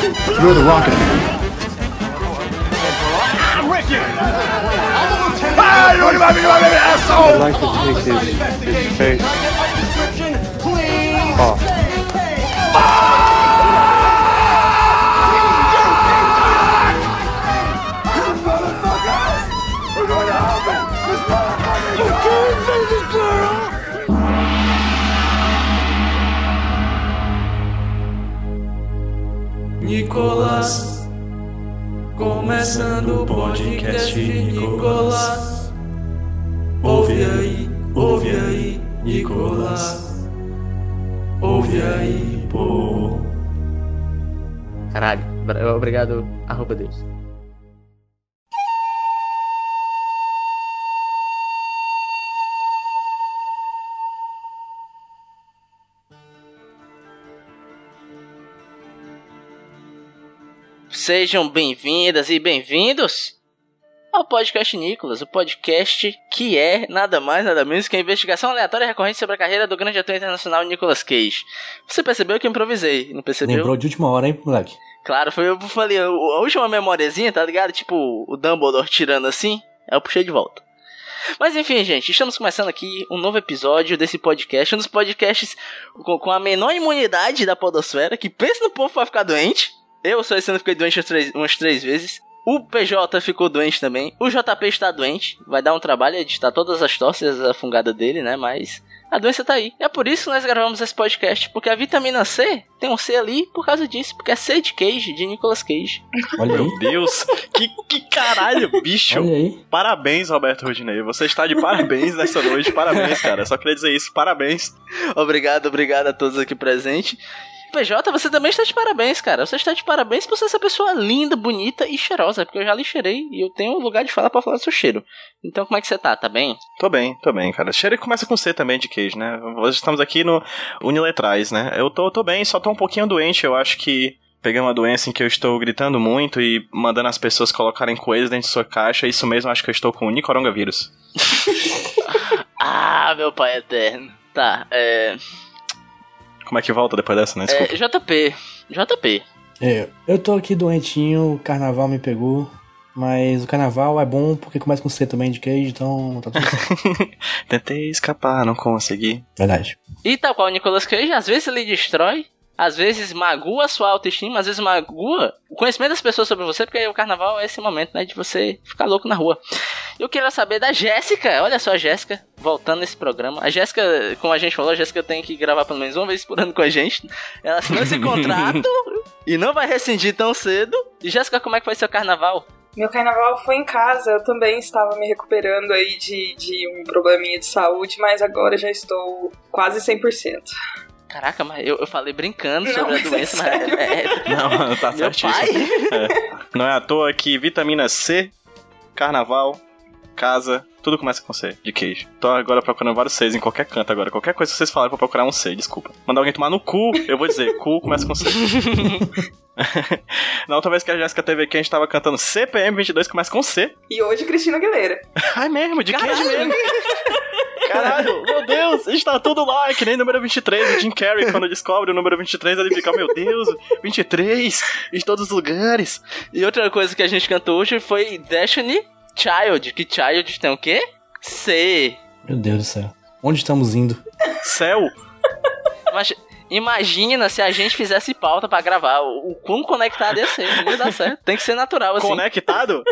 You're the Rocket I'm Ricky. you. I'm a lieutenant. Want to be asshole? I'd like to take this, this face off. Começando o podcast Nicolas. Ouve aí, ouve aí, Nicolas. Ouve aí, pô. Caralho, obrigado, arroba Deus. Sejam bem-vindas e bem-vindos ao podcast Nicolas, o podcast que é nada mais, nada menos que a investigação aleatória e recorrente sobre a carreira do grande ator internacional Nicolas Cage. Você percebeu que eu improvisei, não percebeu? Lembrou de última hora, hein, moleque? Claro, foi eu falei, a última memóriazinha, tá ligado? Tipo, o Dumbledore tirando assim, eu puxei de volta. Mas enfim, gente, estamos começando aqui um novo episódio desse podcast, um dos podcasts com, com a menor imunidade da podosfera, que pensa no povo pra ficar doente. Eu só esse ano fiquei doente umas três, umas três vezes. O PJ ficou doente também. O JP está doente. Vai dar um trabalho editar todas as tossas a fungada dele, né? Mas a doença tá aí. E é por isso que nós gravamos esse podcast. Porque a vitamina C tem um C ali por causa disso. Porque é C de Cage, de Nicolas Cage. Olha aí. Meu Deus, que, que caralho, bicho. Olha aí. Parabéns, Roberto Rudinei. Você está de parabéns nessa noite. Parabéns, cara. Só queria dizer isso. Parabéns. Obrigado, obrigado a todos aqui presentes. PJ, você também está de parabéns, cara. Você está de parabéns por ser essa pessoa linda, bonita e cheirosa. Porque eu já lhe cheirei e eu tenho um lugar de fala pra falar do seu cheiro. Então, como é que você tá? Tá bem? Tô bem, tô bem, cara. Cheiro começa com C também de queijo, né? Hoje estamos aqui no Uniletrais, né? Eu tô, tô bem, só tô um pouquinho doente. Eu acho que peguei uma doença em que eu estou gritando muito e mandando as pessoas colocarem coisas dentro de sua caixa. Isso mesmo, acho que eu estou com o Nicorongavírus. Ah, meu pai eterno. Tá, é. Como é que volta depois dessa, né? é Desculpa. JP. JP. É, eu tô aqui doentinho, o carnaval me pegou. Mas o carnaval é bom porque começa com C também de queijo, então tá tudo certo. Tentei escapar, não consegui. Verdade. E tal qual o Nicolas Cage, às vezes ele destrói, às vezes magua a sua autoestima, às vezes magua o conhecimento das pessoas sobre você, porque o carnaval é esse momento, né, de você ficar louco na rua. Eu queria saber da Jéssica, olha só a Jéssica, voltando nesse programa. A Jéssica, como a gente falou, a Jéssica tem que gravar pelo menos uma vez por ano com a gente. Ela assinou esse contrato e não vai rescindir tão cedo. E Jéssica, como é que foi seu carnaval? Meu carnaval foi em casa, eu também estava me recuperando aí de, de um probleminha de saúde, mas agora já estou quase 100%. Caraca, mas eu, eu falei brincando Não, sobre a mas é doença, mas é, é- Não, tá certíssimo. É. Não é à toa que vitamina C, carnaval, casa, tudo começa com C, de queijo. Tô agora procurando vários Cs em qualquer canto agora. Qualquer coisa que vocês falarem, eu vou procurar um C, desculpa. Mandar alguém tomar no cu, eu vou dizer, cu começa com C. Na outra vez que a Jéssica teve aqui, a gente tava cantando CPM 22 começa com C. E hoje, Cristina Aguilera. Ai mesmo, de queijo mesmo. Caralho, meu Deus, está tudo lá, é que nem número 23, o Jim Carrey, quando descobre o número 23, ele fica, meu Deus, 23, em todos os lugares. E outra coisa que a gente cantou hoje foi Destiny Child, que Child tem o quê? C. Meu Deus do céu. Onde estamos indo? Céu, Mas imagina se a gente fizesse pauta pra gravar. O o quão conectado ia ser. Não ia dar certo. Tem que ser natural, assim. conectado?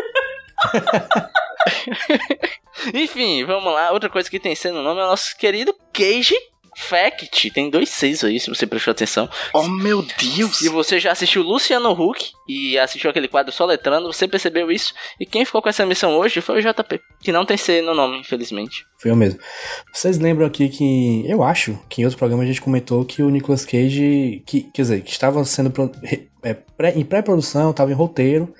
Enfim, vamos lá. Outra coisa que tem C no nome é o nosso querido Cage Fact. Tem dois Cs aí, se você prestou atenção. Oh, meu Deus. Se você já assistiu Luciano Huck e assistiu aquele quadro só letrando, você percebeu isso. E quem ficou com essa missão hoje foi o JP, que não tem C no nome, infelizmente. Foi eu mesmo. Vocês lembram aqui que. Eu acho que em outro programa a gente comentou que o Nicolas Cage. Que, quer dizer, que estava sendo. é, pré- em pré-produção, estava em roteiro.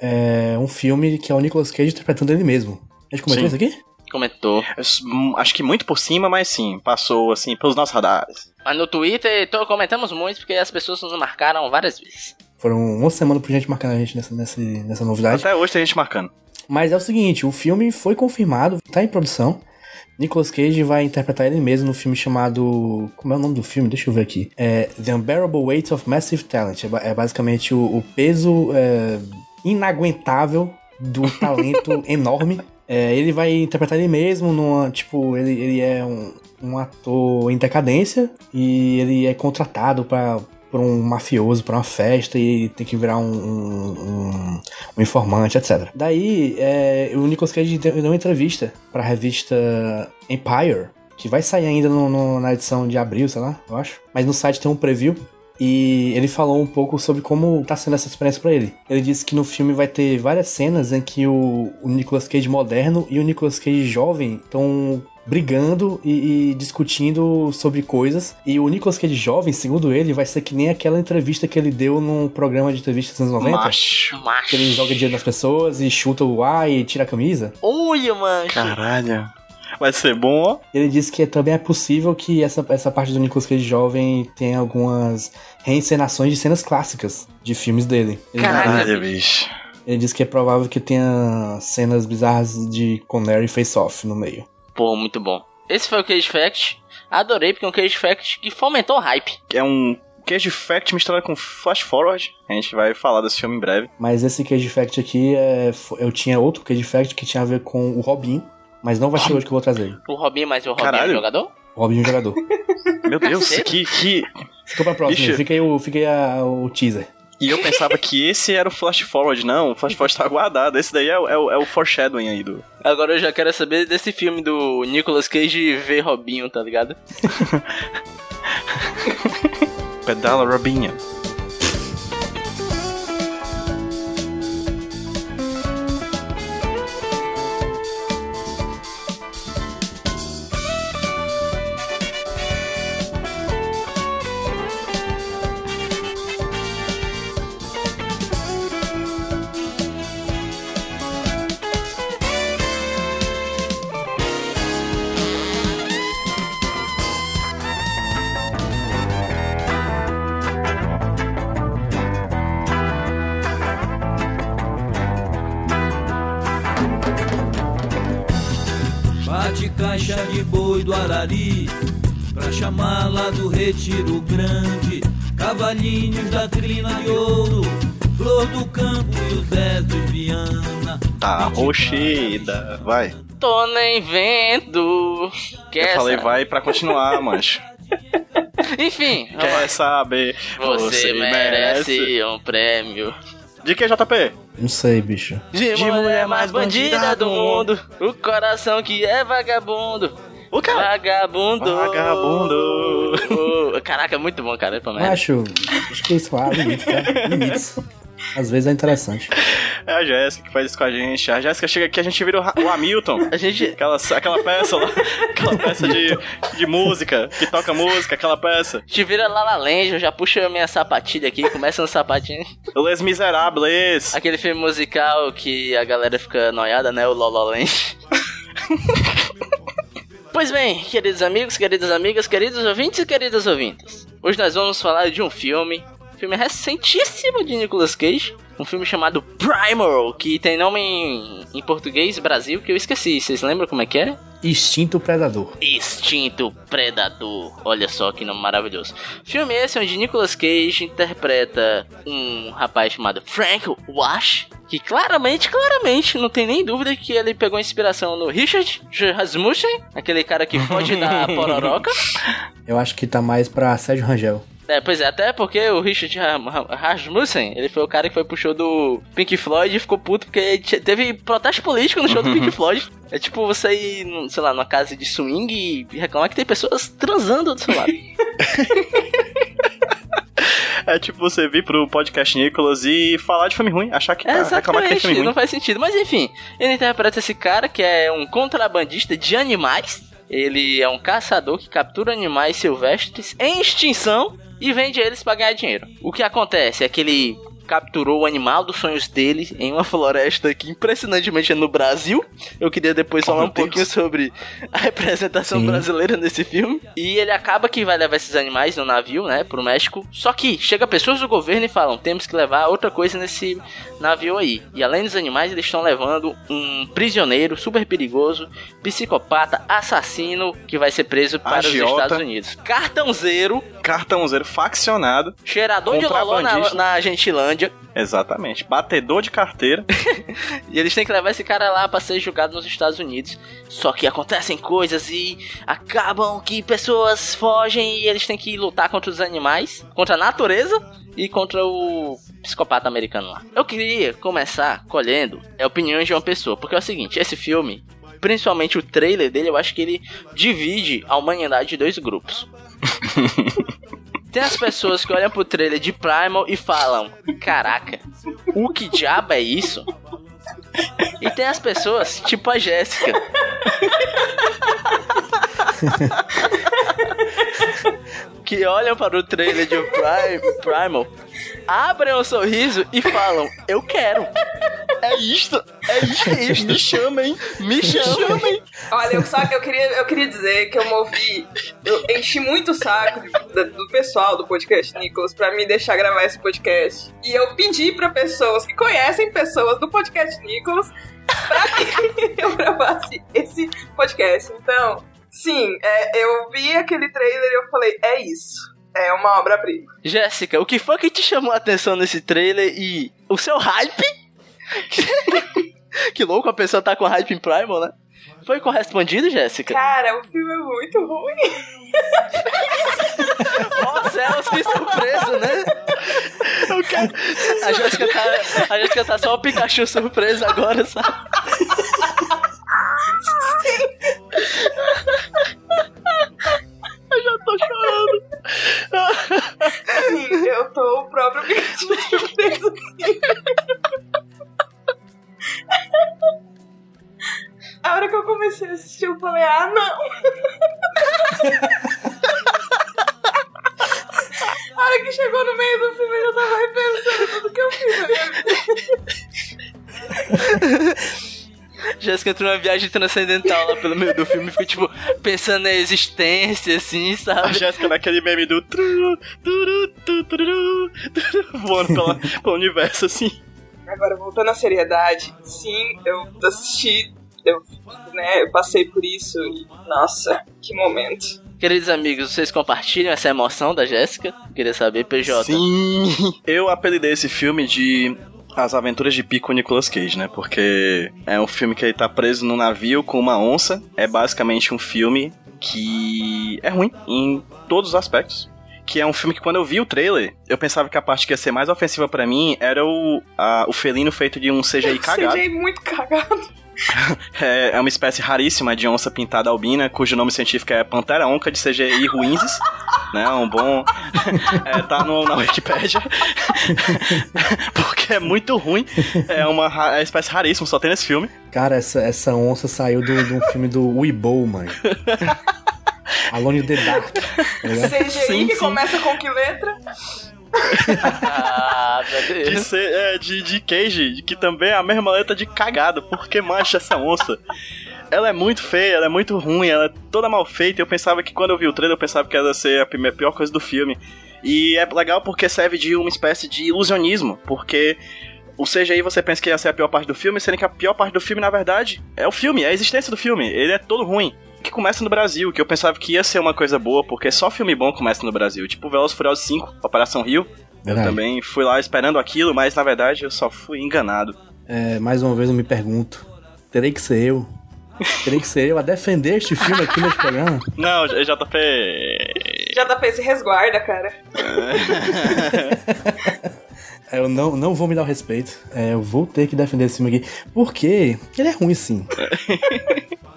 é, um filme que é o Nicolas Cage interpretando ele mesmo. A gente comentou Sim. isso aqui? Comentou. Hum, Acho que muito por cima, mas sim, passou assim pelos nossos radares. Mas no Twitter tô- comentamos muito porque as pessoas nos marcaram várias vezes. Foram uma semana pra gente marcar a gente nessa, nessa, nessa novidade. Até hoje tem gente marcando. Mas é o seguinte, o filme foi confirmado, tá em produção. Nicolas Cage vai interpretar ele mesmo no filme chamado. Como é o nome do filme? Deixa eu ver aqui. É The Unbearable Weight of Massive Talent. É, é basicamente o, o peso é, inaguentável do talento enorme. É, ele vai interpretar ele mesmo numa. Tipo, ele, ele é um, um ator em decadência e ele é contratado pra. Por um mafioso, pra uma festa, e tem que virar um, um, um- informante, etc. Daí, é, o Nicolas Cage deu uma entrevista pra revista Empire, que vai sair ainda no- no- na edição de abril, sei lá, eu acho. Mas no site tem um preview. E ele falou um pouco sobre como tá sendo essa experiência pra ele. Ele disse que no filme vai ter várias cenas em que o, o Nicolas Cage moderno e o Nicolas Cage jovem estão brigando e, e discutindo sobre coisas. E o Nicolas Cage jovem, segundo ele, vai ser que nem aquela entrevista que ele deu num programa de entrevistas dos anos 90. Macho. Macho. Que ele joga dinheiro nas pessoas e chuta o ar e tira a camisa. Olha, mancho. Caralho. Vai ser bom, ó. Ele disse que também é possível que essa, essa parte do Nicolas Cage jovem tenha algumas reencenações de cenas clássicas de filmes dele. Ele, Caralho. Bicho. ele disse que é provável que tenha cenas bizarras de Conner e Face Off no meio. Pô, muito bom. Esse foi o Cage Fact. Adorei, porque é um Cage Fact que fomentou o hype. É um Cage Fact misturado com Flash Forward. A gente vai falar desse filme em breve. Mas esse Cage Fact aqui, é, eu tinha outro Cage Fact que tinha a ver com o Robin, mas não vai ser hoje que eu vou trazer ele. O Robinho, mas o Robinho é o jogador? O Robin é um jogador. Meu Deus, que, que. Ficou pra próxima, Bicho. fica aí, o, fica aí a- o teaser. E eu pensava que esse era o Flash Forward. Não, o Flash Forward tá guardado. Esse daí é, o- é, o- é o foreshadowing aí do. Agora eu já quero saber desse filme do Nicolas Cage v Robinho, tá ligado? Pedala Robinha. Arari Pra chamar lá do Retiro Grande Cavalinhos da crina de ouro Flor do campo e os Zézios Viana Tá roxida. Vai. Tô nem vendo. Que Eu essa? falei vai pra continuar, mancho. Enfim. Quer saber? você, merece um prêmio. De que, JP? Não sei, bicho. De, mulher mais bandida do mundo. O coração que é vagabundo. O cara. Vagabundo. Vagabundo. Caraca, é muito bom, cara. Merda. Acho, acho que isso lá, limites, tá? Limites. Às vezes é interessante. É a Jéssica que faz isso com a gente. A Jéssica chega aqui, a gente vira o, o Hamilton. A gente. Aquela, aquela peça lá, aquela peça de, de música, que toca música, aquela peça. A gente vira La La Land, eu já puxo a minha sapatilha aqui, começa no sapatinho. Les Miserables. Aquele filme musical que a galera fica noiada, né? O La La Land. pois bem, queridos amigos, queridas amigas, queridos ouvintes e queridas ouvintes. Hoje nós vamos falar de um filme, filme recentíssimo de Nicolas Cage. Um filme chamado Primal, que tem nome em, em português Brasil, que eu esqueci. Vocês lembram como é que é? Instinto Predador. Instinto Predador. Olha só que nome maravilhoso. Filme esse onde Nicolas Cage interpreta um rapaz chamado Frank Wash, que claramente, claramente, não tem nem dúvida que ele pegou inspiração no Richard Rasmussen, aquele cara que foge da pororoca. Eu acho que tá mais pra Sérgio Rangel. É, pois é, até porque o Richard Ra- Ra- Rasmussen, ele foi o cara que foi pro show do Pink Floyd e ficou puto porque te- teve protesto político no show do Pink Floyd. É tipo você ir, sei lá, numa casa de swing e reclamar que tem pessoas transando do seu lado. É tipo você vir pro podcast Nicolas e falar de filme ruim, achar que tá, reclamar que tem filme ruim. não faz sentido. Mas enfim, ele interpreta esse cara que é um contrabandista de animais. Ele é um caçador que captura animais silvestres em extinção e vende eles pra ganhar dinheiro. O que acontece é que ele capturou o animal dos sonhos dele em uma floresta que impressionantemente é no Brasil. Eu queria depois falar meu um pouquinho sobre a representação Sim. brasileira nesse filme. E ele acaba que vai levar esses animais no navio, né, pro México. Só que chega pessoas do governo e falam: temos que levar outra coisa nesse navio aí. E além dos animais, eles estão levando um prisioneiro super perigoso, psicopata, assassino, que vai ser preso para Agiota. os Estados Unidos. Cartãozeiro, Cartãozeiro faccionado. cheirador de loló na, na Gentilândia. Exatamente. Batedor de carteira. E eles têm que levar esse cara lá pra ser julgado nos Estados Unidos. Só que acontecem coisas e acabam que pessoas fogem e eles têm que lutar contra os animais, contra a natureza e contra o psicopata americano lá. Eu queria começar colhendo opiniões de uma pessoa, porque é o seguinte, esse filme, principalmente o trailer dele, eu acho que ele divide a humanidade em dois grupos. Tem as pessoas que olham pro trailer de Primal e falam: Caraca, o que diabo é isso? E tem as pessoas, tipo a Jéssica. que olham para o trailer de Prime, Primal, abrem um sorriso e falam: Eu quero. É isto, é isto, é isto. Me chamem, me chamem. Olha, eu, só que eu queria, eu queria dizer que eu movi, eu enchi muito o saco do, do pessoal do podcast Nicolas pra me deixar gravar esse podcast. E eu pedi pra pessoas que conhecem pessoas do podcast Nicolas pra que eu gravasse esse podcast. Então, sim, é, eu vi aquele trailer e eu falei, é isso. É uma obra-prima. Jéssica, o que foi que te chamou a atenção nesse trailer e o seu hype? que louco, a pessoa tá com hype em Primal, né? Foi correspondido, Jéssica? Cara, o filme é muito ruim. Ó céus, que surpresa, né? Quero... A Jéssica tá, a Jéssica tá só o Pikachu surpresa agora, sabe? Eu já tô chorando. Sim, eu tô surpreso. sim. A hora que eu comecei a assistir, eu falei, ah, não. A hora que chegou no meio do filme, eu já tava repensando tudo que eu fiz na minha vida. Jéssica entrou numa viagem transcendental lá pelo meio do filme e ficou, tipo, pensando na existência, assim, A sabe? Jéssica naquele meme do tru, turu, tu, tururu, turu, voando pela, pelo universo assim. Agora, voltando à seriedade, sim, eu assisti, eu, né, eu passei por isso e, nossa, que momento. Queridos amigos, vocês compartilham essa emoção da Jéssica? Queria saber, PJ. Sim. Eu apelidei esse filme de As Aventuras de Pico Nicolas Cage, né? Porque é um filme que ele tá preso num navio com uma onça. É basicamente um filme que é ruim em todos os aspectos. Que é um filme que quando eu vi o trailer, eu pensava que a parte que ia ser mais ofensiva pra mim era o, a- o felino feito de um CGI cagado. CGI muito cagado. É, é uma espécie raríssima de onça pintada albina, cujo nome científico é Pantera onca de CGI ruinses. né? Um bom. é, tá no, na Wikipédia. Porque é muito ruim. É uma é uma espécie raríssima, só tem nesse filme. Cara, essa, essa onça saiu do- de um filme do Weeble, mano. Alone in the Dark. tá? CGI Sim, que sim. começa com que letra? Ah, De, ser, é, de, de Cage, que também é a mesma letra de cagado. Por que mancha essa onça? Ela é muito feia, ela é muito ruim, ela é toda mal feita. Eu pensava que quando eu vi o trailer, eu pensava que ela ia ser a primeira, pior coisa do filme. E é legal porque serve de uma espécie de ilusionismo, porque o CGI você pensa que ia ser a pior parte do filme, sendo que a pior parte do filme, na verdade, é o filme, é a existência do filme. Ele é todo ruim. Que começa no Brasil, que eu pensava que ia ser uma coisa boa, porque só filme bom começa no Brasil. Tipo Velozes Furiosos 5, Operação Rio. Eu Verdade. também fui lá esperando aquilo, mas na verdade eu só fui enganado. É, mais uma vez eu me pergunto: terei que ser eu? Terei que ser eu a defender este filme aqui neste programa? Não, JP. JP se resguarda, cara. É, Eu não, não vou me dar o respeito. É, eu vou ter que defender esse filme aqui. Porque ele é ruim, sim.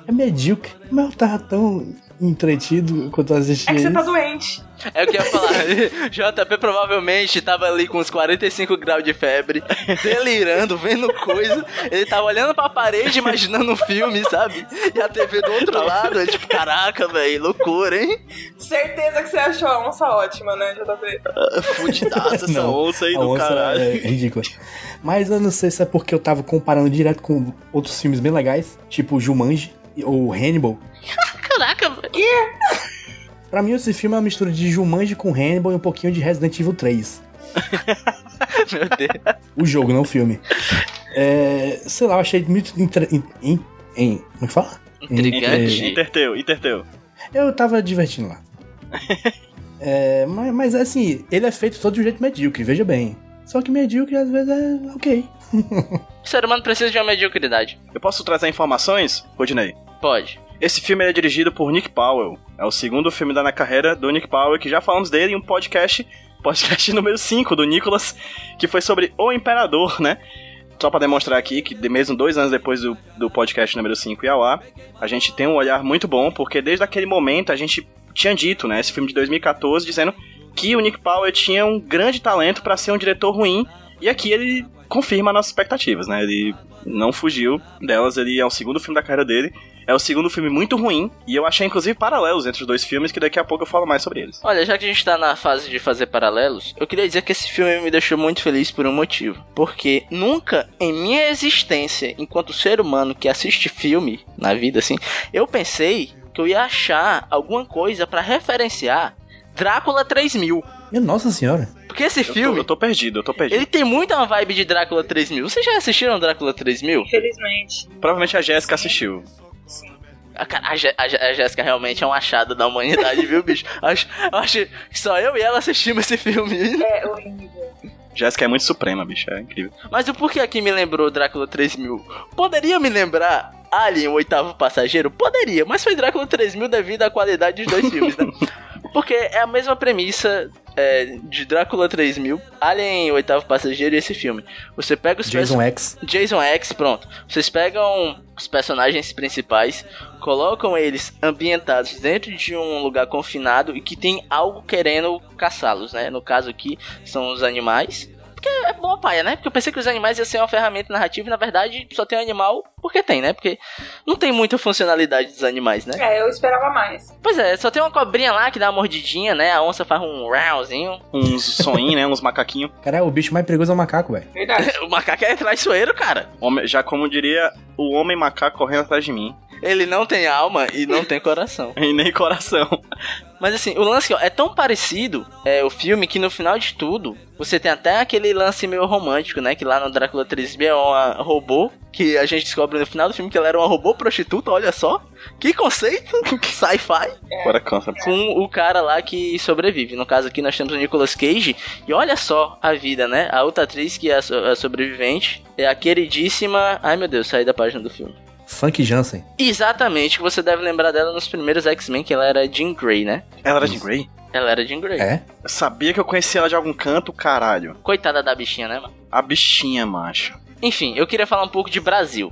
É medíocre. Mas eu tava tão entretido quando eu assisti É que você isso. tá doente. É o que eu ia falar. JP provavelmente tava ali com uns 45 graus de febre, delirando, vendo coisa. Ele tava olhando pra parede, imaginando um filme, sabe? E a TV do outro lado, ele tipo, caraca, velho, loucura, hein? Certeza que você achou a onça ótima, né, JP? Fudidaça essa Não, onça aí a do onça caralho. É ridícula. Mas eu não sei se é porque eu tava comparando direto com outros filmes bem legais, tipo Jumanji ou Hannibal. Caraca, velho. Pra mim, esse filme é uma mistura de Jumanji com Hannibal e um pouquinho de Resident Evil 3. Meu Deus. O jogo, não o filme. É, sei lá, eu achei muito. Inter... In... In... in- Como é que fala? Intrigante. Interteu, interteu. Eu tava divertindo lá. É, mas, mas assim, ele é feito todo de um jeito medíocre, veja bem. Só que medíocre às vezes é ok. O ser humano precisa de uma mediocridade. Eu posso trazer informações, Rodney? Pode. Esse filme é dirigido por Nick Powell. É o segundo filme da carreira do Nick Powell, que já falamos dele em um podcast, podcast número 5 do Nicholas, que foi sobre O Imperador, né? Só pra demonstrar aqui que mesmo dois anos depois do, do podcast número 5 ir ao ar, a gente tem um olhar muito bom, porque desde aquele momento a gente tinha dito, né, esse filme de 2014, dizendo que o Nick Powell tinha um grande talento pra ser um diretor ruim, e aqui ele confirma nossas expectativas, né? Ele não fugiu delas, ele é o segundo filme da carreira dele, é o segundo filme muito ruim, e eu achei inclusive paralelos entre os dois filmes, que daqui a pouco eu falo mais sobre eles. Olha, já que a gente tá na fase de fazer paralelos, eu queria dizer que esse filme me deixou muito feliz por um motivo. Porque nunca em minha existência, enquanto ser humano que assiste filme na vida, assim, eu pensei que eu ia achar alguma coisa pra referenciar Drácula 3000. Minha nossa senhora. Porque esse Eu tô, filme, eu tô perdido, eu tô perdido. ele tem muito uma vibe de Drácula 3000. Vocês já assistiram Drácula 3000? Infelizmente. Provavelmente a Jéssica assistiu. A, cara, a, Jé- a Jé- a Jéssica realmente é um achado da humanidade, viu, bicho? Acho, eu acho que só eu e ela assistimos esse filme. É horrível. Jéssica é muito suprema, bicho, é incrível. Mas o porquê aqui me lembrou Drácula 3000? Poderia me lembrar Alien, o oitavo passageiro? Poderia, mas foi Drácula 3000 devido à qualidade dos dois filmes, né? Porque é a mesma premissa é, de Drácula 3000, Alien, o oitavo passageiro e esse filme. Você pega os Jason X. Jason X, pronto. Vocês pegam os personagens principais, colocam eles ambientados dentro de um lugar confinado e que tem algo querendo caçá-los, né? No caso aqui são os animais. Porque é bom, paia, né? Porque eu pensei que os animais iam ser uma ferramenta narrativa e na verdade só tem animal porque tem, né? Porque não tem muita funcionalidade dos animais, né? É, eu esperava mais. Pois é, só tem uma cobrinha lá que dá uma mordidinha, né? A onça faz um rauzinho. Uns soninhos, né? Uns macaquinhos. Cara, o bicho mais perigoso é o macaco, velho. Verdade. o macaco é traiçoeiro, cara. Homem- Já como diria o homem macaco correndo atrás de mim. Ele não tem alma e não tem coração. E nem coração. Mas assim, o lance ó, é tão parecido é, o filme que no final de tudo você tem até aquele lance meio romântico, né? Que lá no Drácula 3 é uma robô que a gente descobre no final do filme que ela era uma robô prostituta, olha só. Que conceito, que sci-fi. Agora cansa. Com o cara lá que sobrevive. No caso aqui nós temos o Nicolas Cage. E olha só a vida, né? A outra atriz que é a sobrevivente é a queridíssima. Ai meu Deus, saí da página do filme. Funk Jansen. Exatamente, que você deve lembrar dela nos primeiros X-Men, que ela era Jean Grey, né? Ela era de Grey? Ela era Jean Grey. É? Eu sabia que eu conhecia ela de algum canto, caralho. Coitada da bichinha, né, mano? A bichinha, macho. Enfim, eu queria falar um pouco de Brasil.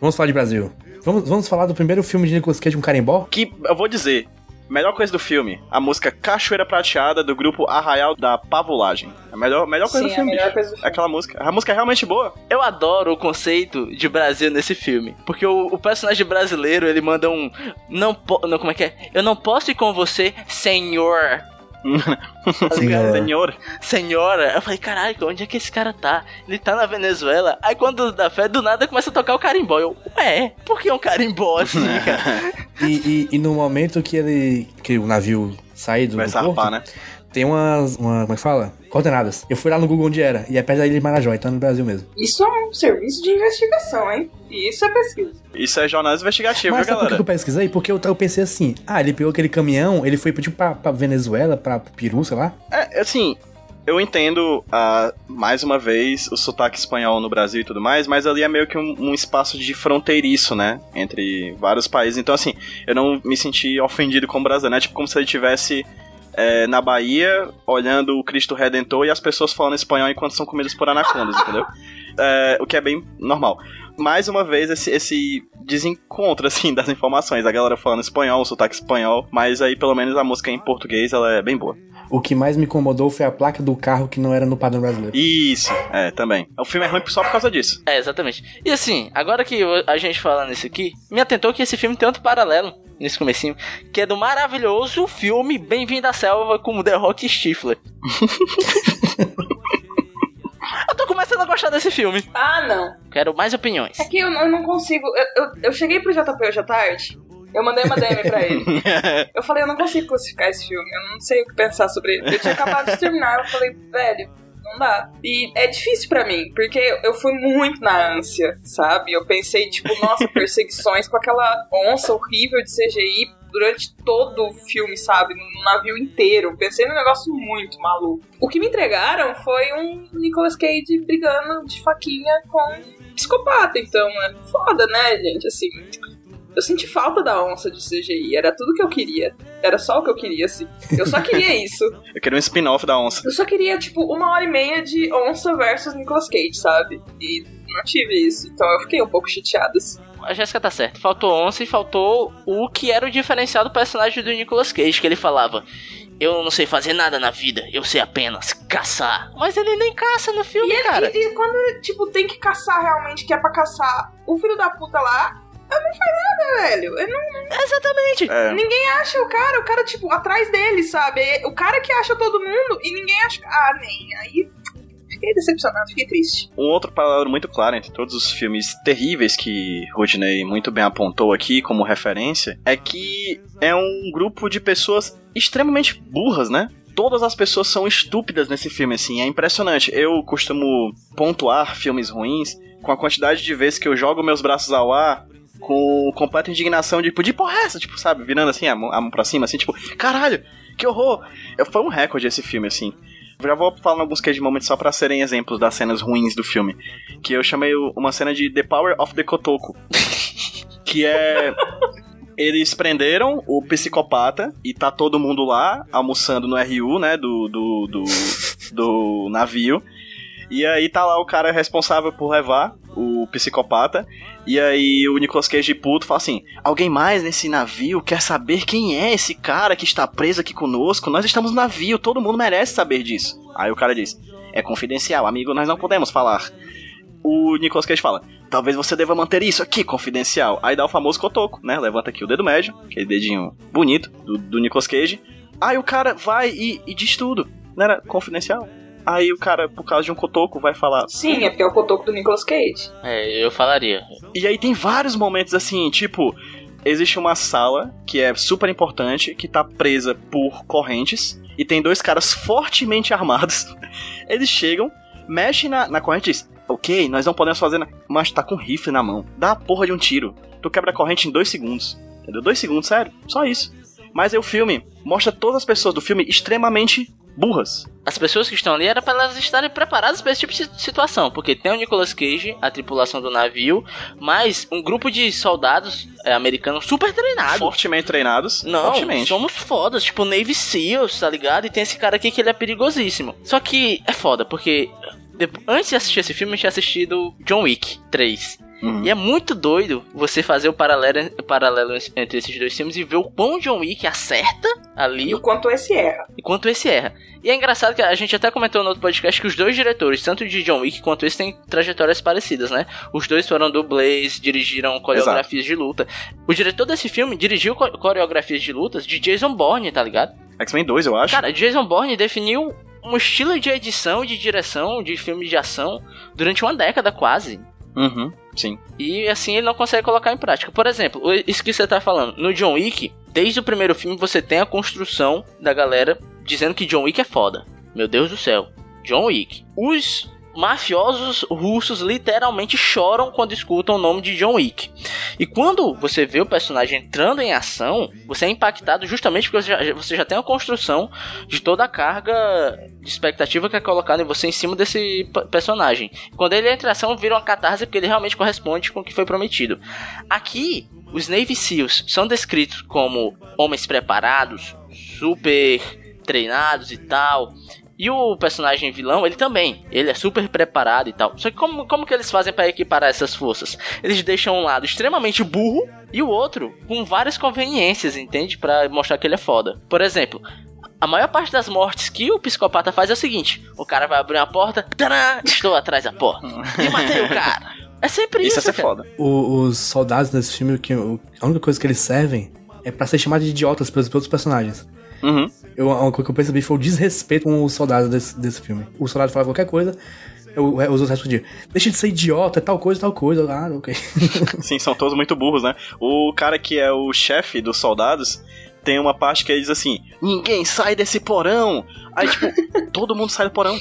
Vamos falar de Brasil. Vamos, vamos falar do primeiro filme de Nicolas Cage, um carimbó? Que, eu vou dizer, melhor coisa do filme, a música Cachoeira Prateada do grupo Arraial da Pavulagem. A melhor, melhor coisa Sim, do a filme, melhor bicho. coisa do filme. Aquela música. A música é realmente boa. Eu adoro o conceito de Brasil nesse filme. Porque o, o personagem brasileiro, ele manda um. Não, não Como é que é? Eu não posso ir com você, senhor. Tá ligado? Senhor. Senhor. Senhora. Eu falei, caralho, onde é que esse cara tá? Ele tá na Venezuela. Aí quando dá fé, do nada começa a tocar o carimbó. Eu, ué, por que um carimbó assim, cara? E, e, e no momento que ele. que o navio sai do, Vai do porto, né? Tem umas. Uma, como é que fala? Coordenadas. Eu fui lá no Google onde era. E é perto da ilha de Marajó, então é no Brasil mesmo. Isso é um serviço de investigação, hein? Isso é pesquisa. Isso é jornalismo investigativo, Mas viu, sabe por que galera? eu pesquisei? Porque eu, eu pensei assim: ah, ele pegou aquele caminhão, ele foi tipo pra, pra Venezuela, pra Peru, sei lá. É, assim, eu entendo, ah, mais uma vez, o sotaque espanhol no Brasil e tudo mais, mas ali é meio que um, um espaço de fronteiriço, né? Entre vários países. Então, assim, eu não me senti ofendido com o brasileiro, né? Tipo, como se ele tivesse é, na Bahia, olhando o Cristo Redentor e as pessoas falando espanhol enquanto são comidas por anacondas, entendeu? é, o que é bem normal. Mais uma vez, esse, esse desencontro, assim, das informações. A galera falando espanhol, sotaque espanhol, mas aí pelo menos a música em português, ela é bem boa. O que mais me incomodou foi a placa do carro que não era no padrão brasileiro. Isso, é, também. O filme é ruim só por causa disso. É, exatamente. E assim, agora que a gente fala nisso aqui, me atentou que esse filme tem outro paralelo nesse comecinho, que é do maravilhoso filme Bem-vindo à Selva com o The Rock e Stifler. eu tô começando a gostar desse filme. Ah, não. Quero mais opiniões. É que eu, eu não consigo. Eu, eu, eu cheguei pro JP hoje à tarde. Eu mandei uma DM pra ele. Eu falei, eu não consigo classificar esse filme, eu não sei o que pensar sobre ele. Eu tinha acabado de terminar, eu falei, velho, não dá. E é difícil pra mim, porque eu fui muito na ânsia, sabe? Eu pensei, tipo, nossa, perseguições com aquela onça horrível de CGI durante todo o filme, sabe? No navio inteiro. Pensei num negócio muito maluco. O que me entregaram foi um Nicolas Cage brigando de faquinha com um psicopata. Então, é foda, né, gente? Assim, eu senti falta da onça de CGI. Era tudo que eu queria. Era só o que eu queria, assim. Eu só queria isso. Eu queria um spin-off da onça. Eu só queria, tipo, uma hora e meia de onça versus Nicolas Cage, sabe? E não tive isso. Então eu fiquei um pouco chateada, assim. A Jéssica tá certa. Faltou onça e faltou o que era o diferencial do personagem do Nicolas Cage, que ele falava. Eu não sei fazer nada na vida, eu sei apenas caçar. Mas ele nem caça no filme, E, ele- cara. e- e quando, tipo, tem que caçar realmente, que é pra caçar o filho da puta lá, ele não faz nada, velho. Ele não, Exatamente. É. Ninguém acha o cara, o cara, tipo, atrás dele, sabe? O cara que acha todo mundo e ninguém acha. Ah, nem. Aí fiquei decepcionado, fiquei triste. Um outro paralelo muito claro entre todos os filmes terríveis que Rodney muito bem apontou aqui como referência é que é um grupo de pessoas extremamente burras, né? Todas as pessoas são estúpidas nesse filme, assim, é impressionante. Eu costumo pontuar filmes ruins com a quantidade de vezes que eu jogo meus braços ao ar com completa indignação de, tipo, de porra é essa? Tipo, sabe, virando assim, a mão, a mão pra cima, assim, tipo, caralho, que horror! Foi um recorde esse filme, assim. Já vou falando alguns cage moments só pra serem exemplos das cenas ruins do filme. Que eu chamei uma cena de The Power of the Kotoko. que é. Eles prenderam o psicopata e tá todo mundo lá almoçando no RU, né? Do, do, do, do navio. E aí tá lá o cara responsável por levar o psicopata. E aí o Nicolas Cage de puto fala assim: Alguém mais nesse navio quer saber quem é esse cara que está preso aqui conosco? Nós estamos no navio, todo mundo merece saber disso. Aí o cara diz: É confidencial, amigo, nós não podemos falar. O Nicolas Cage fala: Talvez você deva manter isso aqui confidencial. Aí dá o famoso cotoco, né? Levanta aqui o dedo médio, aquele dedinho bonito do, do Nicolas Cage. Aí o cara vai e, e diz tudo. Não era confidencial? Aí o cara, por causa de um cotoco, vai falar. Sim, é porque é o cotoco do Nicolas Cage. É, eu falaria. E aí tem vários momentos assim, tipo, existe uma sala que é super importante, que tá presa por correntes, e tem dois caras fortemente armados. Eles chegam, mexem na, na corrente e dizem, ok, nós não podemos fazer, na... mas tá com rifle na mão. Dá a porra de um tiro. Tu quebra a corrente em dois segundos. Entendeu? Dois segundos, sério. Só isso. Mas aí o filme mostra todas as pessoas do filme extremamente burras. As pessoas que estão ali era para elas estarem preparadas para esse tipo de situação, porque tem o Nicolas Cage, a tripulação do navio, mais um grupo de soldados é, americanos super treinados. Fortemente treinados. Não, fortemente. somos fodas, tipo Navy Seals, tá ligado? E tem esse cara aqui que ele é perigosíssimo. Só que é foda, porque antes de assistir esse filme, eu tinha assistido John Wick 3. Uhum. E é muito doido você fazer o paralelo, o paralelo entre esses dois filmes e ver o quão John Wick acerta ali E o quanto esse erra. enquanto esse erra. E é engraçado que a gente até comentou no outro podcast que os dois diretores, tanto de John Wick quanto esse, têm trajetórias parecidas, né? Os dois foram dublês, dirigiram coreografias de luta. O diretor desse filme dirigiu co- coreografias de lutas de Jason Bourne, tá ligado? X-Men 2, eu acho. Cara, Jason Bourne definiu um estilo de edição e de direção de filmes de ação durante uma década quase. Uhum, sim. E assim ele não consegue colocar em prática. Por exemplo, isso que você tá falando, no John Wick, desde o primeiro filme você tem a construção da galera dizendo que John Wick é foda. Meu Deus do céu. John Wick. Os mafiosos russos literalmente choram quando escutam o nome de John Wick. E quando você vê o personagem entrando em ação, você é impactado justamente porque você já, você já tem a construção de toda a carga de expectativa que é colocada em você em cima desse personagem. Quando ele entra em ação, vira uma catarse porque ele realmente corresponde com o que foi prometido. Aqui, os Navy SEALs são descritos como homens preparados, super treinados e tal. E o personagem vilão, ele também. Ele é super preparado e tal. Só que como, como que eles fazem para equiparar essas forças? Eles deixam um lado extremamente burro e o outro com várias conveniências, entende? Para mostrar que ele é foda. Por exemplo, a maior parte das mortes que o psicopata faz é o seguinte: o cara vai abrir uma porta, tadã, estou atrás da porta. E matei o cara. É sempre isso. Isso é cara. foda. O- os soldados nesse filme, que, o- a única coisa que eles servem é pra ser chamados de idiotas pelos outros personagens. Uhum. Eu, uma coisa que eu percebi foi o desrespeito com os soldados desse, desse filme. O soldado falava qualquer coisa, eu, os outros respondiam: Deixa de ser idiota, é tal coisa, tal coisa. Ah, ok. Sim, são todos muito burros, né? O cara que é o chefe dos soldados tem uma parte que ele diz assim: Ninguém sai desse porão. Aí, tipo, todo mundo sai do porão.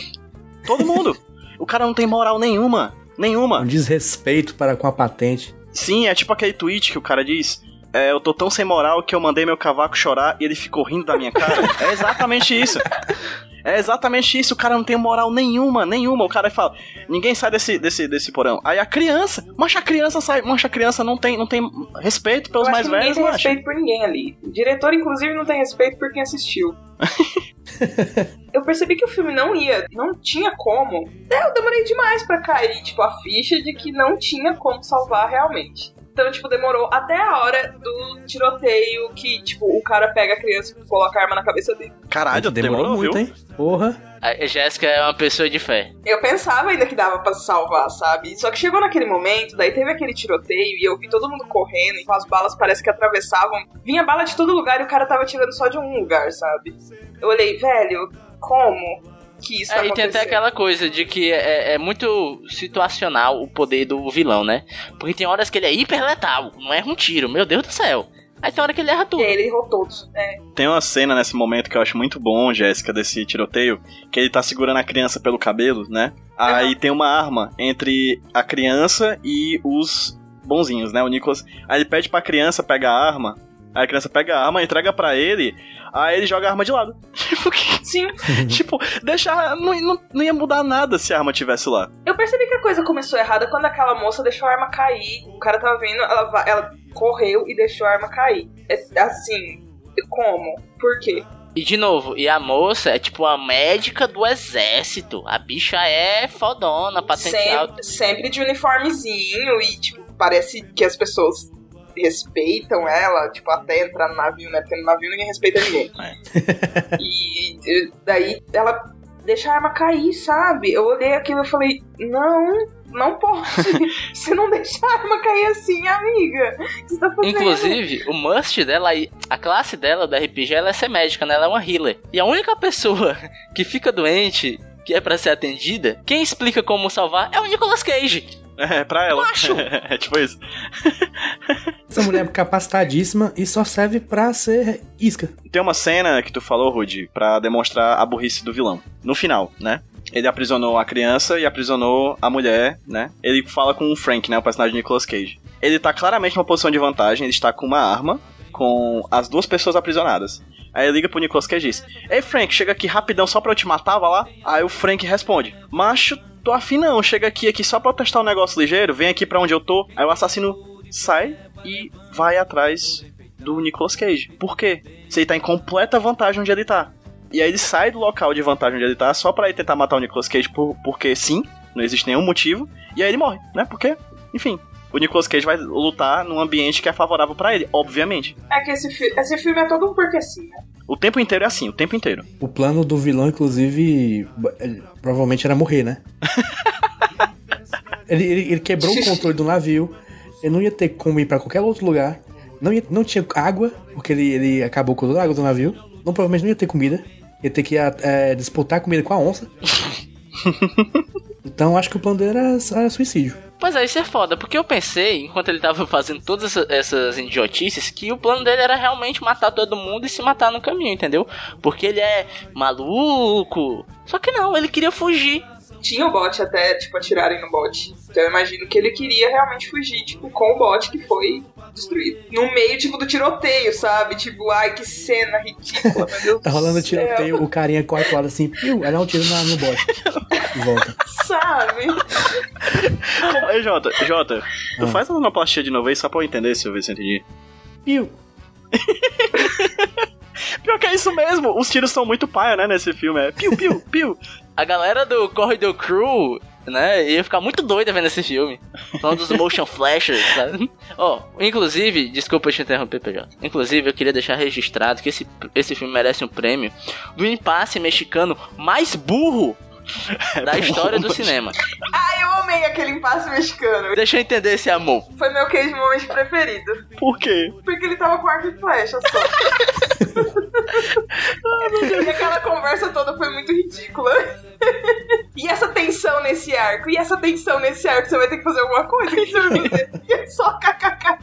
Todo mundo. O cara não tem moral nenhuma. um Nenhuma. desrespeito para com a patente. Sim, é tipo aquele tweet que o cara diz. É, eu tô tão sem moral que eu mandei meu cavaco chorar e ele ficou rindo da minha cara. É exatamente isso. É exatamente isso, o cara não tem moral nenhuma, nenhuma. O cara fala, ninguém sai desse, desse, desse porão. Aí a criança, mancha a criança sai, mancha a criança não tem, não tem respeito pelos mais que ninguém velhos, tem macho. respeito por ninguém ali. O diretor, inclusive, não tem respeito por quem assistiu. eu percebi que o filme não ia, não tinha como. É, Eu demorei demais pra cair, tipo, a ficha de que não tinha como salvar realmente. Então, tipo, demorou até a hora do tiroteio que, tipo, o cara pega a criança e coloca a arma na cabeça dele. Caralho, demorou, muito, viu? hein? Porra. A Jéssica é uma pessoa de fé. Eu pensava ainda que dava pra salvar, sabe? Só que chegou naquele momento, daí teve aquele tiroteio e eu vi todo mundo correndo, e as balas parece que atravessavam. Vinha bala de todo lugar e o cara tava tirando só de um lugar, sabe? Eu olhei, velho, como que isso tá É, e tem até aquela coisa de que é, é muito situacional o poder do vilão, né? Porque tem horas que ele é hiper letal, não erra um tiro, meu Deus do céu. Aí tem hora que ele erra tudo. Ele errou todos. É. Tem uma cena nesse momento que eu acho muito bom, Jéssica, desse tiroteio, que ele tá segurando a criança pelo cabelo, né? Aí tem uma arma entre a criança e os bonzinhos, né? O Nicholas. Aí ele pede pra criança pegar a arma. Aí a criança pega a arma, entrega pra ele, aí ele joga a arma de lado. Tipo, que- Sim, tipo, deixar. Não, não, não ia mudar nada se a arma tivesse lá. eu percebi que a coisa começou errada quando aquela moça deixou a arma cair. O cara tava vindo, ela, ela correu e deixou a arma cair. É assim, como? Por quê? E de novo, e a moça é tipo a médica do exército. A bicha é fodona, patente alta. Sempre, sempre de uniformezinho e, tipo, parece que as pessoas respeitam ela, tipo, até entrar no navio, né? Porque no navio ninguém respeita ninguém. E, e daí ela deixa a arma cair, sabe? Eu olhei aquilo e falei, não, não pode. Você não deixa a arma cair assim, amiga. Você tá fazendo? Inclusive, o must dela, a classe dela da RPG, ela é ser médica, né? Ela é uma healer. E a única pessoa que fica doente, que é pra ser atendida, quem explica como salvar é o Nicolas Cage. É, pra ela. Macho! é tipo isso. Essa mulher é capacitadíssima e só serve pra ser isca. Tem uma cena que tu falou, Rudy, pra demonstrar a burrice do vilão. No final, né? Ele aprisionou a criança e aprisionou a mulher, né? Ele fala com o Frank, né? O personagem de Nicolas Cage. Ele tá claramente numa posição de vantagem, ele está com uma arma, com as duas pessoas aprisionadas. Aí ele liga pro Nicolas Cage e diz: Ei, Frank, chega aqui rapidão só pra eu te matar, vai lá. Aí o Frank responde: Macho, tô afim não, chega aqui, aqui só pra testar um negócio ligeiro, vem aqui pra onde eu tô. Aí o assassino sai e vai atrás do Nicolas Cage. Por quê? Se ele tá em completa vantagem onde ele tá. E aí ele sai do local de vantagem onde ele tá só pra ir tentar matar o Nicolas Cage por, porque sim, não existe nenhum motivo. E aí ele morre, né? Porque, enfim, o Nicolas Cage vai lutar num ambiente que é favorável pra ele, obviamente. É que esse, fi- esse filme é todo um porque sim, né? O tempo inteiro é assim, o tempo inteiro. O plano do vilão, inclusive, ele- provavelmente era morrer, né? ele, ele- ele quebrou o controle do navio, ele não ia ter como ir pra qualquer outro lugar, não, ia- não tinha água, porque ele, ele acabou com toda a água do navio, não, provavelmente não ia ter comida, ia ter que é, disputar comida com a onça. então acho que o plano dele era, era suicídio. Pois é, isso é foda, porque eu pensei, enquanto ele tava fazendo todas essa- essas idiotices, que o plano dele era realmente matar todo mundo e se matar no caminho, entendeu? Porque ele é maluco. Só que não, ele queria fugir. Tinha o bot até, tipo, atirarem no bot. Então eu imagino que ele queria realmente fugir, tipo, com o bot que foi destruído. No meio, tipo, do tiroteio, sabe? Tipo, ai, que cena ridícula, meu Deus Tá rolando tiroteio, o carinha corre pro lado assim, piu, aí dá um tiro na- no bote. E volta. Sabe? Ei, Jota, Jota, tu Ah. faz a sonoplastia de novo aí só pra eu entender se eu ver se eu entendi. Piu. Pior que é isso mesmo. Os tiros são muito paia, né, nesse filme. É piu, piu, piu. A galera do Corridor Crew, né, ia ficar muito doida vendo esse filme. Falando dos motion flashers, sabe? Ó, inclusive, desculpa te interromper, PJ. Inclusive, eu queria deixar registrado que esse, esse filme merece um prêmio do impasse mexicano mais burro da história do cinema. Ai, eu amei aquele impasse mexicano. Deixa eu entender esse amor. Foi meu queijo momento preferido. Por quê? Porque ele tava com arco e flecha só. e aquela conversa toda foi muito ridícula. e essa tensão nesse arco, e essa tensão nesse arco, você vai ter que fazer alguma coisa? Que você vai fazer? É só kkk.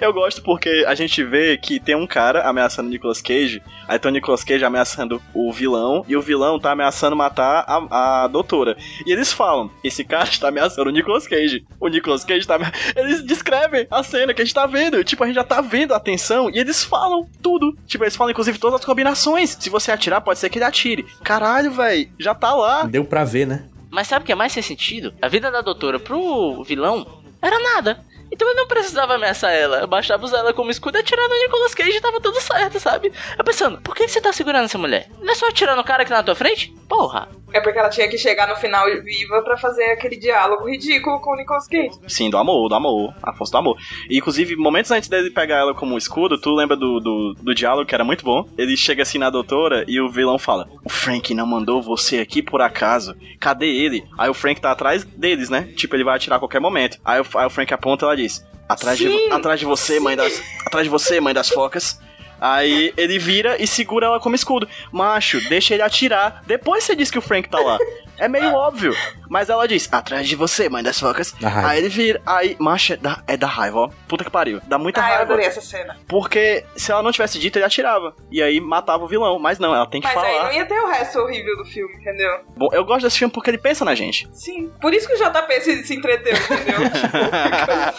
Eu gosto porque a gente vê que tem um cara ameaçando o Nicolas Cage, aí tem o Nicolas Cage ameaçando o vilão, e o vilão tá ameaçando matar a, a doutora. E eles falam, esse cara está ameaçando o Nicolas Cage. O Nicolas Cage tá... amea- Eles descrevem a cena que a gente tá vendo. Tipo, a gente já tá vendo a tensão, e eles falam tudo. Tipo, eles falam inclusive todas as combinações. Se você atirar, pode ser que ele atire. Caralho, velho, já tá lá. Deu pra ver, né? Mas sabe o que é mais sem sentido? A vida da doutora pro vilão era nada. Então ele não precisava ameaçar ela. Bastava usar ela como escudo e atirar no Nicolas Cage e tava tudo certo, sabe? Eu pensando, por que você tá segurando essa mulher? Não é só atirar no cara que tá na tua frente? Porra. É porque ela tinha que chegar no final viva pra fazer aquele diálogo ridículo com o Nicolas Cage. Sim, do amor, do amor. A força do amor. E, inclusive, momentos antes dele pegar ela como escudo, tu lembra do, do, do diálogo que era muito bom? Ele chega assim na doutora e o vilão fala: O Frank não mandou você aqui por acaso. Cadê ele? Aí o Frank tá atrás deles, né? Tipo, ele vai atirar a qualquer momento. Aí o, aí o Frank aponta e ela diz: atrás de, Sim, atrás de você, mãe das. Atrás de você, mãe das focas. Aí ele vira e segura ela como escudo. Macho, deixa ele atirar. Depois você diz que o Frank tá lá. É meio óbvio. Mas ela diz, atrás de você, mãe das focas. Aí ele vira. Aí, macho, é da, é da raiva, ó. Puta que pariu. Dá muita Ah, eu raiva. adorei essa cena. Porque se ela não tivesse dito, ele atirava. E aí matava o vilão. Mas não, ela tem que Mas aí falar. não ia ter o resto horrível do filme, entendeu? Bom, eu gosto desse filme porque ele pensa na gente. Sim. Por isso que o JP se, se entreteu, entendeu?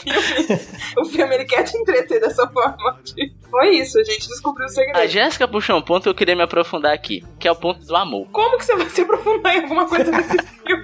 Tipo, o filme, o filme ele quer te entreter dessa forma. Foi isso, a gente descobriu o A segredo. Jéssica puxou um ponto que eu queria me aprofundar aqui, que é o ponto do amor. Como que você vai se aprofundar em alguma coisa nesse filme?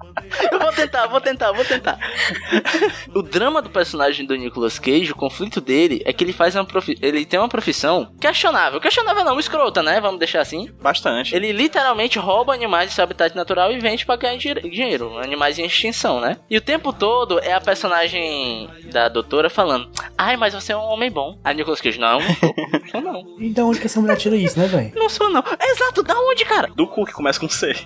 Eu vou tentar, vou tentar, vou tentar. o drama do personagem do Nicolas Cage, o conflito dele, é que ele faz uma profi ele tem uma profissão questionável. Questionável não, escrota, né? Vamos deixar assim. Bastante. Ele literalmente rouba animais de seu habitat natural e vende pra ganhar dinhe- dinheiro. Animais em extinção, né? E o tempo todo é a personagem da doutora falando: Ai, mas você é um homem bom. Aí Nicolas Cage, não, não sou, não sou não. E da onde que essa mulher tira isso, né, velho? Não sou não. Exato, da onde, cara? Do cu que começa com C.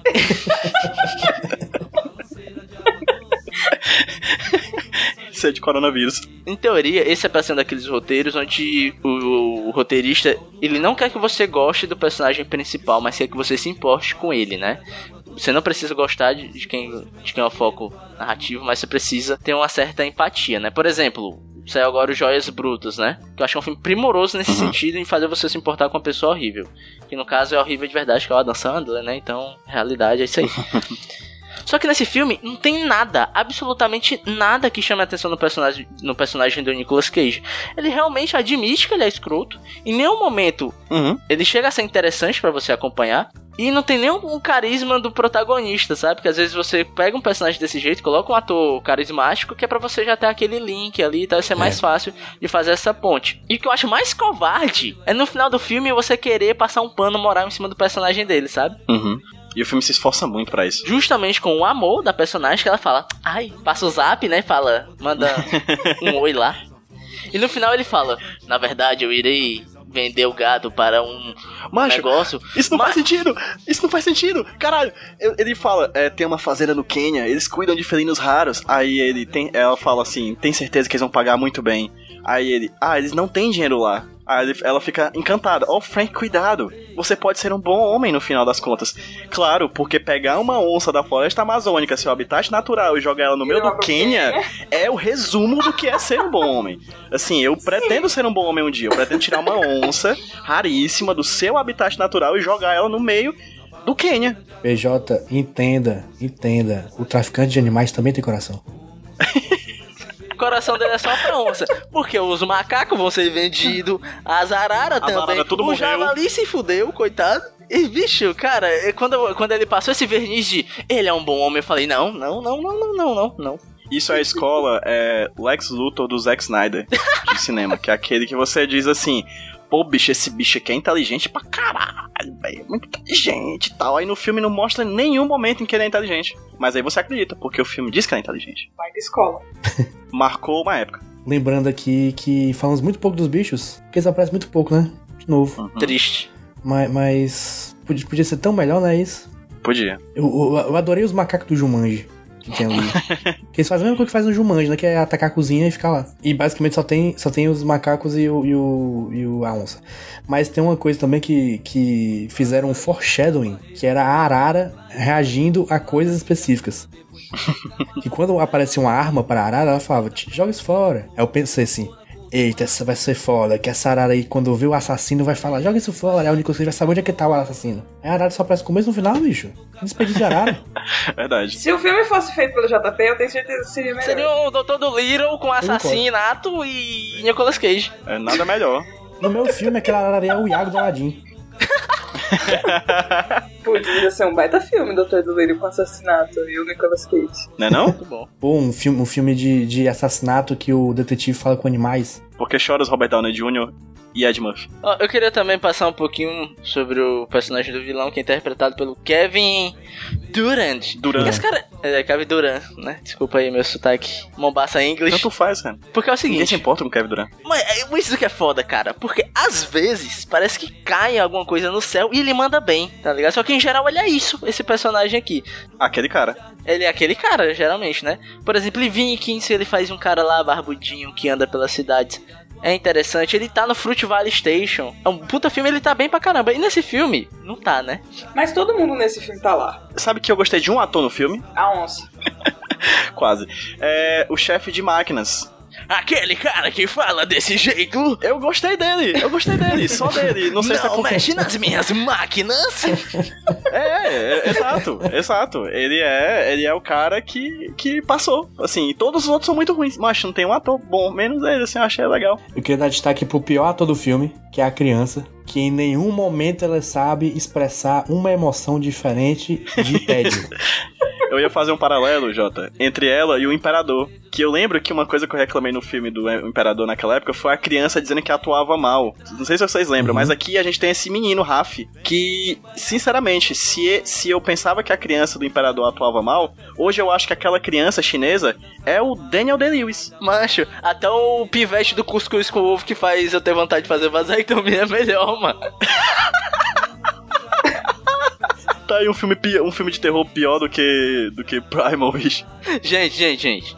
C de coronavírus. Em teoria, esse é pra ser um daqueles roteiros onde o, o roteirista ele não quer que você goste do personagem principal, mas quer que você se importe com ele, né? Você não precisa gostar de, de quem, de quem é o foco narrativo, mas você precisa ter uma certa empatia, né? Por exemplo, saiu agora o Joias Brutas, né? Que eu acho um filme primoroso nesse sentido em fazer você se importar com uma pessoa horrível. Que no caso é horrível de verdade, que é o Adam Sandler, né? Então, realidade é isso aí. Só que nesse filme não tem nada, absolutamente nada que chame a atenção no personagem, no personagem do Nicolas Cage. Ele realmente admite que ele é escroto. Em nenhum momento Uhum. ele chega a ser interessante pra você acompanhar. E não tem nenhum carisma do protagonista, sabe? Porque às vezes você pega um personagem desse jeito, coloca um ator carismático, que é pra você já ter aquele link ali e tal, ser mais fácil de fazer essa ponte. E o que eu acho mais covarde é no final do filme você querer passar um pano moral em cima do personagem dele, sabe? Uhum. E o filme se esforça muito pra isso. justamente com o amor da personagem que ela fala, ai, passa o zap, né? Fala, manda um oi lá. E no final ele fala, na verdade eu irei vender o gato para um Macho, negócio. Isso não Mas- faz sentido! Isso não faz sentido! Caralho! Ele fala, é, tem uma fazenda no Quênia, eles cuidam de felinos raros. Aí ele tem. Ela fala assim, tem certeza que eles vão pagar muito bem. Aí ele, ah, eles não têm dinheiro lá. Aí ela fica encantada. Oh, Frank, cuidado! Você pode ser um bom homem no final das contas. Claro, porque pegar uma onça da floresta amazônica, seu habitat natural, e jogar ela no meio do Quênia, é o resumo do que é ser um bom homem. Assim, eu pretendo ser um bom homem um dia. Eu pretendo tirar uma onça raríssima do seu habitat natural e jogar ela no meio do Quênia. PJ, entenda, entenda. O traficante de animais também tem coração. O coração dele é só pra onça. Porque os macacos vão ser vendidos, as araras As também. araras tudo o morreu. javali se fudeu, coitado. E, bicho, cara, é quando, quando ele passou esse verniz de ele é um bom homem, eu falei, não, não, não, não, não, não, não, não. Isso é a escola é, Lex Luthor do Zack Snyder de cinema, que é aquele que você diz assim. Pô, bicho, esse bicho aqui é inteligente pra caralho, velho. é Muito inteligente e tal. Aí no filme não mostra nenhum momento em que ele é inteligente. Mas aí você acredita, porque o filme diz que ele é inteligente. Vai da escola. Marcou uma época. Lembrando aqui que falamos muito pouco dos bichos, porque eles aparecem muito pouco, né? De novo. Uhum. Triste. Mas, mas podia, podia ser tão melhor, não é isso? Podia. Eu, eu, eu adorei os macacos do Jumanji. Que tem ali. eles fazem a mesma coisa que faz no Jumanji, né? Que é atacar a cozinha e ficar lá. E basicamente só tem, só tem os macacos e o, e o, e o a onça. Mas tem uma coisa também que, que fizeram um foreshadowing, que era a arara reagindo a coisas específicas. que quando aparecia uma arma pra arara, ela falava, "Tch, joga isso fora. Aí eu pensei assim, eita, essa vai ser foda, que essa arara aí, quando vê o assassino, vai falar, joga isso fora. Aí o Nicolas Cage vai saber onde é que tá o assassino. Aí a arara só aparece com o mesmo no final, bicho. Que desperdício de arara. Verdade. Se o filme fosse feito pelo JP, eu tenho certeza que seria melhor. Seria o Doutor do Little com assassinato e Nicolas Cage. É nada melhor. No meu filme, aquela arara é o Iago do Aladdin. Putz, ia ser um baita filme, Doutor do Lírio com assassinato e o Nicolas Cage. Não é não? Muito bom. Pô, um filme, um filme de, de assassinato que o detetive fala com animais. Porque choras Robert Downey Jr. e Ed Murphy. Ó, eu queria também passar um pouquinho sobre o personagem do vilão, que é interpretado pelo Kevin Durant. Durant. Esse cara. É, Kevin Durant, né? Desculpa aí meu sotaque. Mombasa English. Tanto faz, cara. Porque é o Ninguém se seguinte. importa com o Kevin Durant. Mas é, isso que é foda, cara. Porque às vezes parece que cai alguma coisa no céu e ele manda bem, tá ligado? Só que em geral ele é isso, esse personagem aqui. Aquele cara. Ele é aquele cara, geralmente, né? Por exemplo, em Vikings, ele faz um cara lá barbudinho que anda pelas cidades. É interessante, ele tá no Fruit Valley Station. É um puta filme, ele tá bem pra caramba. E nesse filme, não tá, né? Mas todo mundo nesse filme tá lá. Sabe que eu gostei de um ator no filme? A onça. Quase. É o chefe de máquinas. Aquele cara que fala desse jeito. Eu gostei dele, eu gostei dele, só dele. Não sei se é Não mexe nas minhas máquinas. É, é, exato, exato. Ele é, ele é o cara que, que passou. Assim, todos os outros são muito ruins. Mas não tem um ator bom, menos ele, assim, eu achei legal. Eu queria dar destaque pro pior ator do filme, que é a criança, que em nenhum momento ela sabe expressar uma emoção diferente de tédio. Eu ia fazer um paralelo, Jota, entre ela e o Imperador. Que eu lembro que uma coisa que eu reclamei no filme do Imperador naquela época foi a criança dizendo que atuava mal. Não sei se vocês lembram, Uhum. mas aqui a gente tem esse menino, Raf, que, sinceramente, se, se eu pensava que a criança do Imperador atuava mal, hoje eu acho que aquela criança chinesa é o Daniel Day-Lewis. Mancho, até o pivete do cuscuz com ovo que faz eu ter vontade de fazer vasectomia é melhor, mano. Tá aí um filme, um filme de terror pior do que, do que Primal, bicho. Gente, gente, gente.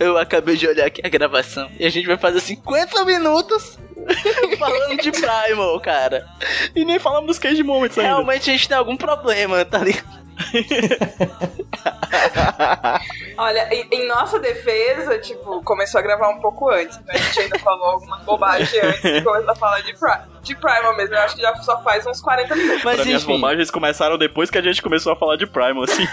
Eu acabei de olhar aqui a gravação e a gente vai fazer 50 minutos falando de Primal, cara. E nem falamos dos Cage Moments ainda. Realmente a gente tem algum problema, tá ligado? Olha, em, em nossa defesa, tipo, começou a gravar um pouco antes. Né? A gente ainda falou algumas bobagens antes de começar a falar de, Pri de Primal mesmo. Eu acho que já só faz uns 40 minutos. Mas pra mim, as enfim, bobagens começaram depois que a gente começou a falar de Primal, assim.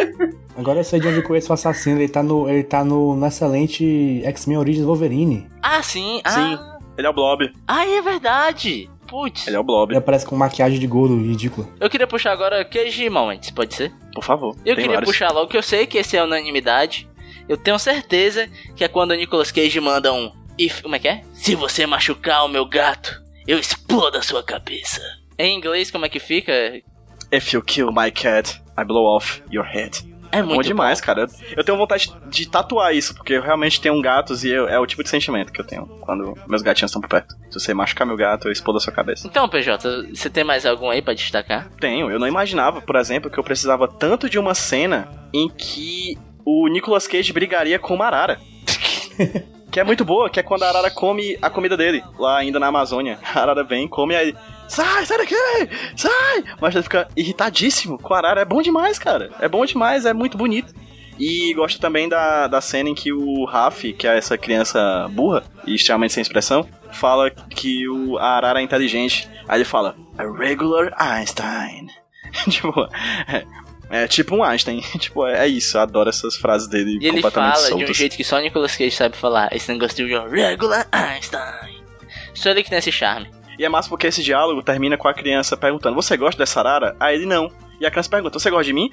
Agora eu sei de onde eu conheço o assassino, ele tá no, ele tá no, no excelente X-Men Origins Wolverine. ah, sim, ah, Sim. Ele é o Blob. ah, é verdade. Putz, Ele é o Blob. Ele aparece com maquiagem de gordo ridícula. eu queria puxar agora Cage Moments, pode ser? Por favor. Eu tem queria vários. puxar logo que eu sei que esse é unanimidade. Eu tenho certeza que é quando o Nicolas Cage manda um. If, como é que é? Se você machucar o meu gato, eu explodo a sua cabeça. Em inglês, como é que fica? If you kill my cat, I blow off your head. É Bom muito demais, cara. Eu, eu tenho vontade de tatuar isso, porque eu realmente tenho gatos e eu- é o tipo de sentimento que eu tenho quando meus gatinhos estão por perto. Se você machucar meu gato, eu explodo a sua cabeça. Então, PJ, você tem mais algum aí pra destacar? Tenho. Eu não imaginava, por exemplo, que eu precisava tanto de uma cena em que o Nicolas Cage brigaria com uma arara. que é muito boa, que é quando a arara come a comida dele, lá ainda na Amazônia. A arara vem, come aí. Sai, sai daqui! Sai! Mas ele fica irritadíssimo com a arara. É bom demais, cara. É bom demais, é muito bonito. E gosto também da, da cena em que o Raf, que é essa criança burra e extremamente sem expressão, fala que o, a arara é inteligente. Aí ele fala, a regular Einstein. tipo, é, é tipo um Einstein. tipo, é, é isso. Eu adoro essas frases dele E ele completamente fala de um soltas. jeito que só o Nicolas Cage sabe falar. Esse negócio de um regular Einstein. Só ele que tem esse charme. E é massa porque esse diálogo termina com a criança perguntando: Você gosta dessa arara? Aí ele não. E a criança pergunta: Você gosta de mim?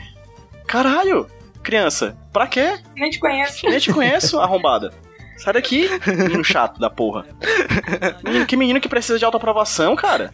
Caralho! Criança, pra quê? Nem te conheço. Nem te conheço, arrombada. Sai daqui, menino chato da porra. Menino, que menino que precisa de autoaprovação, cara.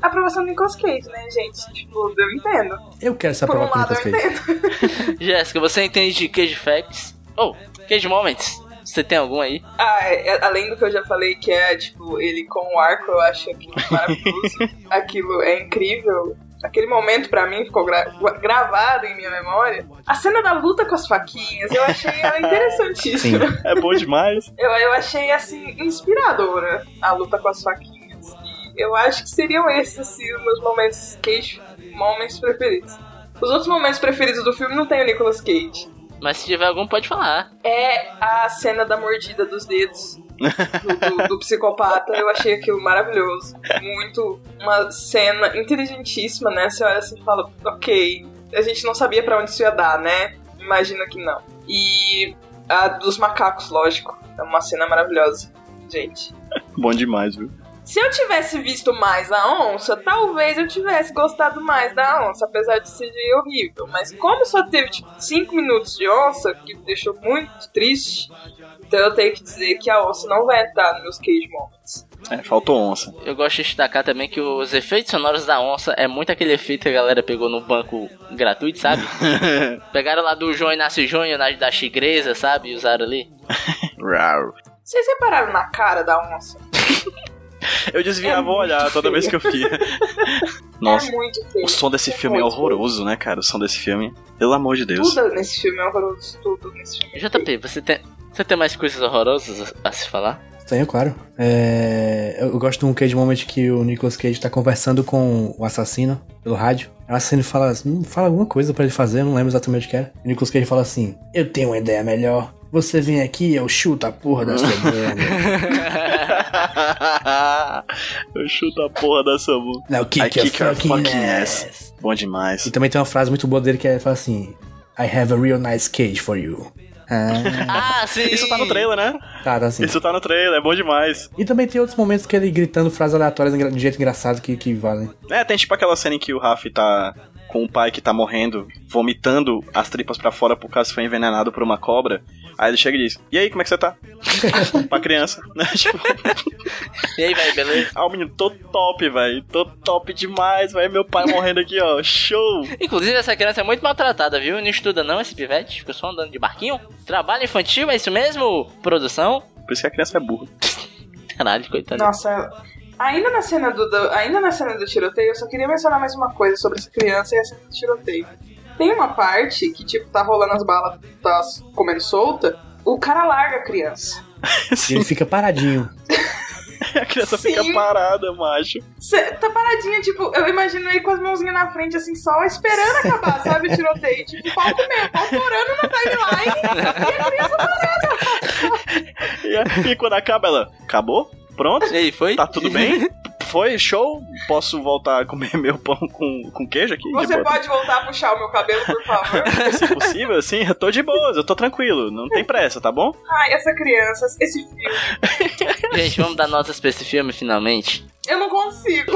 A aprovação do Nicolas Cage, né, gente? Tipo, eu entendo. Eu quero essa Por um lado, Nicolas eu Cage. entendo. Jéssica, você entende de Cage Facts? Oh, Cage Moments. Você tem algum aí? Ah, é, é, além do que eu já falei, que é, tipo, ele com o arco, eu acho aquilo maravilhoso. aquilo é incrível. Aquele momento pra mim ficou gra- gravado em minha memória. A cena da luta com as faquinhas, eu achei ela interessantíssima. É bom demais. Eu, eu achei, assim, inspiradora a luta com as faquinhas. E eu acho que seriam esses, assim, os meus momentos Cage moments preferidos. Os outros momentos preferidos do filme não tem o Nicolas Cage. Mas se tiver algum, pode falar. É a cena da mordida dos dedos do, do- do psicopata. Eu achei aquilo maravilhoso. Muito. Uma cena inteligentíssima, né? Você olha assim e fala, ok. A gente não sabia pra onde isso ia dar, né? Imagina que não. E a dos macacos, lógico. É uma cena maravilhosa. Gente. Bom demais, viu? Se eu tivesse visto mais a onça, talvez eu tivesse gostado mais da onça, apesar de ser horrível. Mas como só teve tipo 5 minutos de onça, que me deixou muito triste, então eu tenho que dizer que a onça não vai entrar nos meus cage moments. É, faltou onça. Eu gosto de destacar também que os efeitos sonoros da onça é muito aquele efeito que a galera pegou no banco gratuito, sabe? Pegaram lá do João Inácio Júnior, na- da Tigresa, sabe? E usaram ali. Vocês repararam na cara da onça? Eu desviava É o olhar toda vez que eu via. Nossa, É muito feio. o som desse É filme é horroroso, né, cara? O som desse filme. Pelo amor de feio. Deus. Tudo nesse filme é horroroso. Tudo nesse filme. é feio. JP, você tem, você tem mais coisas horrorosas a, a se falar? Tenho, claro. É, eu gosto de um Cage Moment que o Nicolas Cage tá conversando com o assassino pelo rádio. O assassino fala, assim, "Hum, fala alguma coisa pra ele fazer, eu não lembro exatamente o que era. O Nicolas Cage fala assim: Eu tenho uma ideia melhor. Você vem aqui, eu chuto a porra da sua bunda. eu chuto a porra da sua boca. Now I kick, your kick fucking, fucking ass. ass. Bom demais. E também tem uma frase muito boa dele que é fala assim: I have a real nice cage for you. Ah, Ah, sim! Isso tá no trailer, né? tá, tá assim. Isso tá no trailer, é bom demais. E também tem outros momentos que ele gritando frases aleatórias de jeito engraçado que, que valem. É, tem tipo aquela cena em que o Raf tá com o pai que tá morrendo, vomitando as tripas pra fora por causa que foi envenenado por uma cobra. Aí ele chega e diz: E aí, como é que você tá? pra criança, né? Tipo, E aí, velho, beleza? ah, o menino, tô top, velho. Tô top demais, velho. Meu pai morrendo aqui, ó. Show! Inclusive, essa criança é muito maltratada, viu? Não estuda não, esse pivete. Fica só andando de barquinho. Trabalho infantil, é isso mesmo? Produção? Por isso que a criança é burra. Caralho, coitado. Nossa, ainda na cena do, do- ainda na cena do tiroteio, eu só queria mencionar mais uma coisa sobre essa criança e a cena do tiroteio. Tem uma parte que, tipo, tá rolando as balas, tá comendo solta, o cara larga a criança. E ele fica paradinho. A criança Sim. fica parada, macho. Cê tá paradinha, tipo, eu imagino ele com as mãozinhas na frente, assim, só esperando acabar, sabe? O tiroteio, tipo, palco mesmo, pautorando na timeline e a criança E, e quando acaba, ela. Acabou? Pronto? E aí, foi? Tá tudo bem? Foi? Show? Posso voltar a comer meu pão com, com queijo aqui? Você pode voltar a puxar o meu cabelo, por favor? Se possível, assim, eu tô de boas, eu tô tranquilo, não tem pressa, tá bom? Ai, essa criança, esse filme, Gente, vamos dar notas pra esse filme, finalmente. Eu não consigo.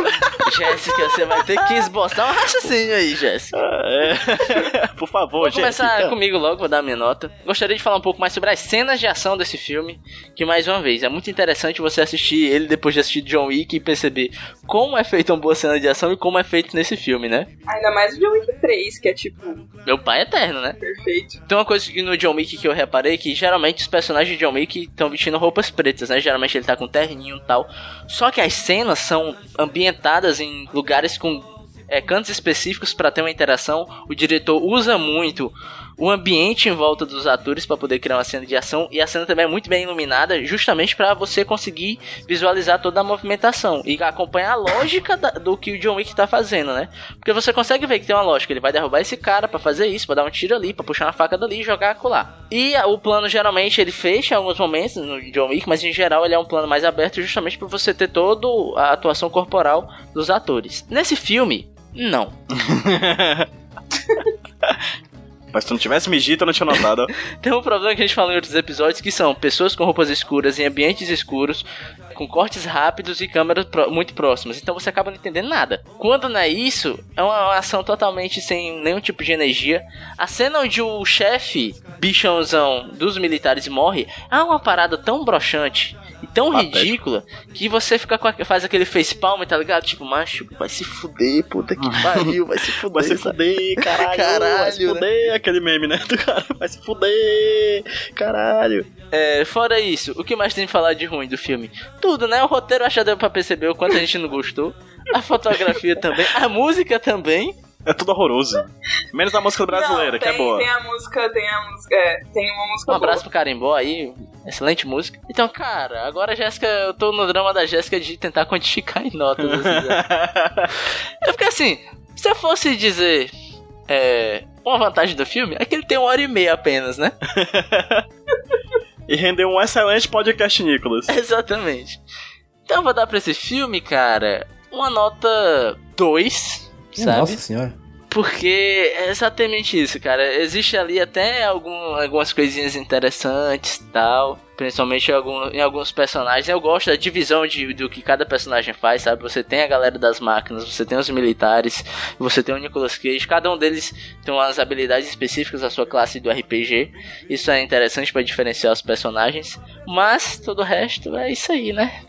Jéssica, você vai ter que esboçar um raciocínio aí, Jéssica. Ah, é. Por favor, Vou gente. começar comigo logo, vou dar minha nota. Gostaria de falar um pouco mais sobre as cenas de ação desse filme, que mais uma vez, é muito interessante você assistir ele depois de assistir John Wick e perceber como é feita uma boa cena de ação e como é feito nesse filme, né? Ainda mais o John Wick 3, que é, tipo, Meu pai é eterno, né? perfeito. Tem uma coisa que no John Wick que eu reparei que geralmente os personagens de John Wick estão vestindo roupas pretas, né? Geralmente ele tá com terninho e tal. Só que as cenas são ambientadas em lugares com é, cantos específicos para ter uma interação. O diretor usa muito o ambiente em volta dos atores para poder criar uma cena de ação e a cena também é muito bem iluminada, justamente para você conseguir visualizar toda a movimentação e acompanhar a lógica da- do que o John Wick tá fazendo, né? Porque você consegue ver que tem uma lógica, ele vai derrubar esse cara para fazer isso, para dar um tiro ali, para puxar uma faca dali e jogar acolá. E o plano geralmente ele fecha em alguns momentos no John Wick, mas em geral ele é um plano mais aberto justamente para você ter toda a atuação corporal dos atores. Nesse filme, não. Mas se tu não tivesse me dito, eu não tinha notado. Tem um problema que a gente falou em outros episódios, que são pessoas com roupas escuras em ambientes escuros, com cortes rápidos e câmeras muito próximas, então você acaba não entendendo nada. Quando não é isso, é uma ação totalmente sem nenhum tipo de energia. A cena onde o chefe bichãozão dos militares morre é uma parada tão broxante e tão Patético. ridícula que você fica com a- faz aquele face palm, tá ligado? Tipo, macho, vai se fuder, puta que pariu, vai se fuder. Vai se fuder, caralho. Caralho, vai se né? fuder, aquele meme, né? Do cara, vai se fuder, caralho. É, fora isso, o que mais tem de falar de ruim do filme? Tudo, né? O roteiro acho que deu pra perceber o quanto a gente não gostou. A fotografia também, a música também. É tudo horroroso. Menos a música brasileira, Não, que é tem- boa. Tem a música, tem a música. É, tem uma música Um abraço boa. pro Carimbó aí, excelente música. Então, cara, agora a Jéssica, eu tô no drama da Jéssica de tentar quantificar em notas. Assim, né? É porque assim, se eu fosse dizer é, uma vantagem do filme, é que ele tem uma hora e meia apenas, né? e rendeu um excelente podcast, Nicolas. Exatamente. Então eu vou dar pra esse filme, cara, uma nota 2, Minha sabe? Nossa senhora. Porque é exatamente isso, cara. Existe ali até algum, algumas coisinhas interessantes e tal. Principalmente em, algum- em alguns personagens. Eu gosto da divisão de, do que cada personagem faz, sabe? Você tem a galera das máquinas, você tem os militares, você tem o Nicolas Cage. Cada um deles tem umas habilidades específicas da sua classe do RPG. Isso é interessante pra diferenciar os personagens. Mas todo o resto é isso aí, né?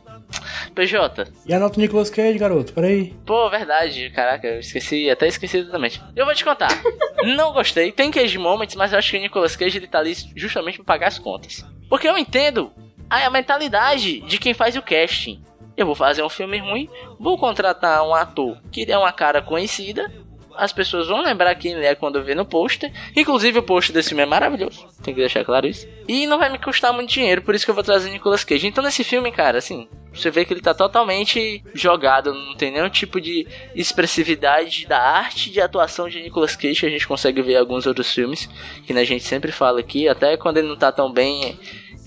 PJ, E a nota do Nicolas Cage, garoto? Peraí. Pô, verdade. Caraca, eu esqueci, até esqueci totalmente. Eu vou te contar. não gostei. Tem Cage Moments, mas eu acho que o Nicolas Cage ele tá ali justamente pra pagar as contas. Porque eu entendo a, a mentalidade de quem faz o casting. Eu vou fazer um filme ruim, vou contratar um ator que é uma cara conhecida. As pessoas vão lembrar quem ele é quando vê no pôster. Inclusive, o pôster desse filme é maravilhoso. Tem que deixar claro isso. E não vai me custar muito dinheiro, por isso que eu vou trazer Nicolas Cage. Então, nesse filme, cara, assim, você vê que ele tá totalmente jogado, não tem nenhum tipo de expressividade da arte de atuação de Nicolas Cage a gente consegue ver em alguns outros filmes, que né, a gente sempre fala aqui, até quando ele não tá tão bem,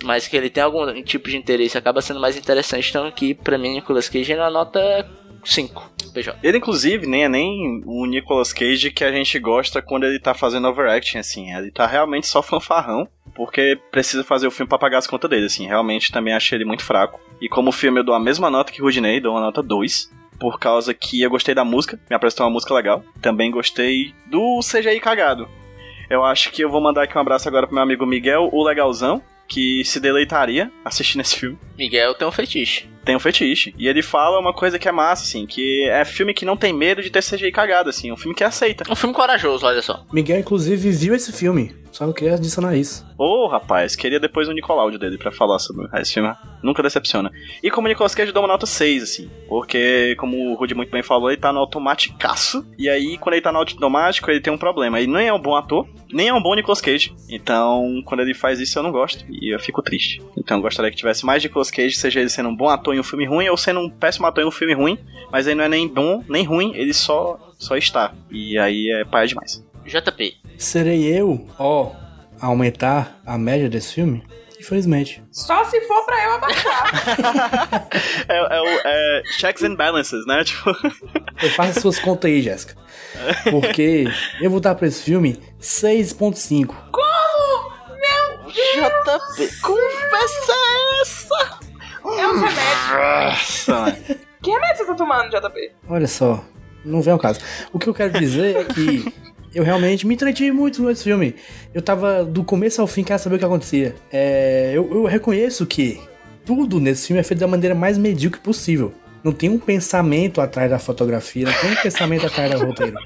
mas que ele tem algum tipo de interesse, acaba sendo mais interessante. Então aqui, pra mim, Nicolas Cage é uma nota 5. PJ. Ele, inclusive, nem é nem o Nicolas Cage que a gente gosta quando ele tá fazendo overacting, assim. Ele tá realmente só fanfarrão, porque precisa fazer o filme pra pagar as contas dele, assim. Realmente também achei ele muito fraco. E como filme eu dou a mesma nota que o Rudinei, dou uma nota 2. Por causa que eu gostei da música, me apresentou uma música legal. Também gostei do CGI cagado. Eu acho que eu vou mandar aqui um abraço agora pro meu amigo Miguel, o Legalzão, que se deleitaria assistindo esse filme Miguel tem um fetiche. tem um fetiche. E ele fala uma coisa que é massa, assim, que é filme que não tem medo de ter CGI cagado, assim, é um filme que aceita. Um filme corajoso, olha só. Miguel, inclusive, viu esse filme. Só não queria adicionar isso. Ô, rapaz, queria depois o Nicoláudio dele pra falar sobre esse filme. Nunca decepciona. E como o Nicolas Cage, dou uma nota 6, assim. Porque, como o Rudy muito bem falou, ele tá no automaticaço. E aí, quando ele tá no automático, ele tem um problema. Ele nem é um bom ator, nem é um bom Nicolas Cage. Então, quando ele faz isso, eu não gosto. E eu fico triste. Então, eu gostaria que tivesse mais Nicolas Cage, seja ele sendo um bom ator em um filme ruim, ou sendo um péssimo ator em um filme ruim. Mas ele não é nem bom, nem ruim, ele só, só está. E aí é paia demais. JP. Serei eu, ó, a aumentar a média desse filme? Infelizmente. Só se for pra eu abaixar. É, é o é, checks and balances, né? Tipo, Eu faço as suas contas aí, Jéssica. Porque eu vou dar pra esse filme 6.5. JP. Conversa essa? É um remédio. nossa, Que remédio você tá tomando, JP? Olha só, não vem ao caso. O que eu quero dizer é que eu realmente me entreti muito nesse filme. Eu tava do começo ao fim, querendo saber o que acontecia. É, eu, eu reconheço que tudo nesse filme é feito da maneira mais medíocre possível. Não tem um pensamento atrás da fotografia, não tem um pensamento atrás do roteiro.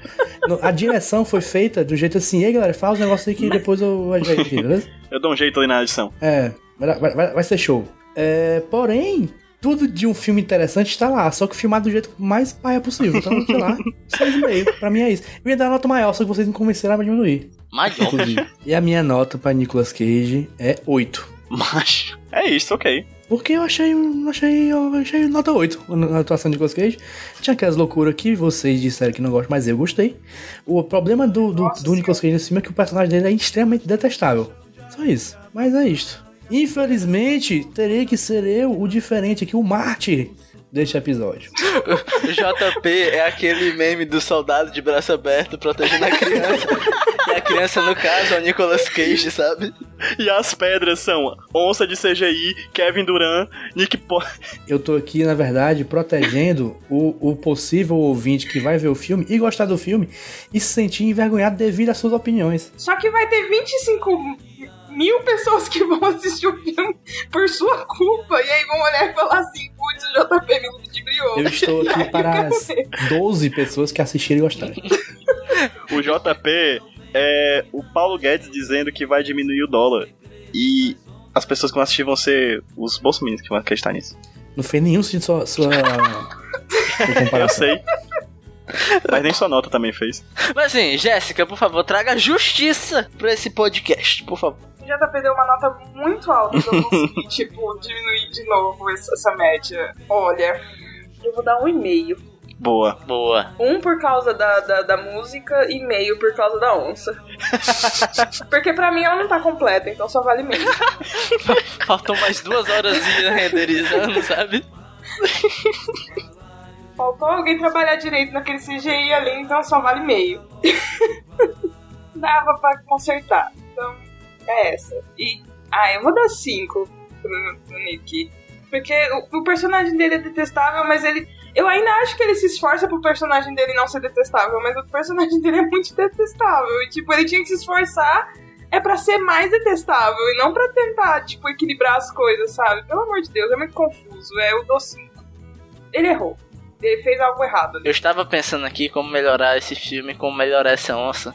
A direção foi feita do jeito assim, ei galera, fala os negócios aí que depois eu ajeito aqui, beleza? eu dou um jeito ali na edição. É, vai, vai- vai- vai ser show. É, porém, tudo de um filme interessante está lá, só que filmado do jeito mais paia possível. Então, sei lá, 6,5. Pra mim é isso. Eu ia dar uma nota maior, só que vocês me convenceram a diminuir. Maior. Inclusive. e a minha nota pra Nicolas Cage é 8. Mas é isso, ok. Porque eu achei, eu achei, eu achei nota 8 na atuação de Nicolas Cage. Tinha aquelas loucuras que vocês disseram que não gostam, mas eu gostei. O problema do, do, do Nicolas Cage nesse filme é que o personagem dele é extremamente detestável. Só isso. Mas é isto. Infelizmente, terei que ser eu o diferente aqui, o mártir deste episódio. O JP é aquele meme do soldado de braço aberto protegendo a criança. e a criança, no caso, é o Nicolas Cage, sabe? E as pedras são Onça de CGI, Kevin Durant, Nick Po... Eu tô aqui, na verdade, protegendo o, o possível ouvinte que vai ver o filme e gostar do filme e se sentir envergonhado devido às suas opiniões. Só que vai ter 25 mil pessoas que vão assistir o filme por sua culpa. E aí vão olhar e falar assim, putz, o JP me ludibriou. Eu estou aqui para as ver. 12 pessoas que assistiram e gostaram. O JP é o Paulo Guedes dizendo que vai diminuir o dólar. E as pessoas que vão assistir vão ser os bolsominions que vão acreditar nisso. Não fez nenhum sentido sua, sua, sua Eu sei. Mas nem sua nota também fez. Mas assim, Jéssica, por favor, traga justiça pra esse podcast, por favor. O JP deu uma nota muito alta pra eu conseguir, tipo, diminuir de novo essa, essa média. Olha, eu vou dar um e meio. Boa. Boa. Um por causa da, da, da música e meio por causa da onça. Porque pra mim ela não tá completa, então só vale meio. Faltam mais duas horas renderizando, sabe? Faltou alguém trabalhar direito naquele CGI ali, então só vale meio. Dava pra consertar. Então, é essa. E. Ah, eu vou dar 5 pro, pro Nick. Porque o, o personagem dele é detestável, mas ele. Eu ainda acho que ele se esforça pro personagem dele não ser detestável, mas o personagem dele é muito detestável. E, tipo, ele tinha que se esforçar é pra ser mais detestável e não pra tentar, tipo, equilibrar as coisas, sabe? Pelo amor de Deus, é muito confuso. É o docinho. Ele errou. Ele fez algo errado. Eu estava pensando aqui como melhorar esse filme, como melhorar essa onça.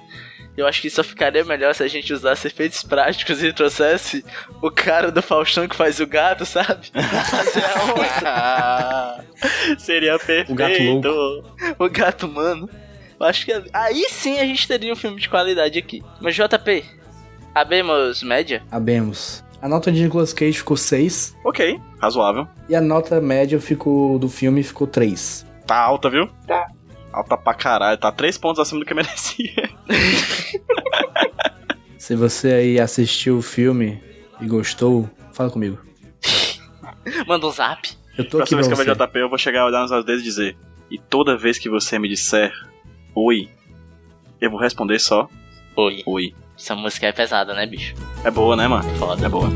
Eu acho que só ficaria melhor se a gente usasse efeitos práticos e trouxesse o cara do Faustão que faz o gato, sabe? Fazer a onça, Seria perfeito. O gato o gato humano. Eu acho que aí sim a gente teria um filme de qualidade aqui. Mas JP, abemos média? Abemos. A nota de Nicolas Cage ficou 6 Ok, razoável. e a nota média ficou do filme ficou 3. Tá alta, viu? Tá. Alta pra caralho. Tá três pontos acima do que merecia. Se você aí assistiu o filme e gostou, fala comigo. Manda um zap. Eu tô aqui Próxima pra vez que eu ver. JP, eu vou chegar, olhar nos olhos deles e dizer. E toda vez que você me disser oi, eu vou responder só Oi. oi. Essa música é pesada, né, bicho? É boa, né, mano? Foda. É boa.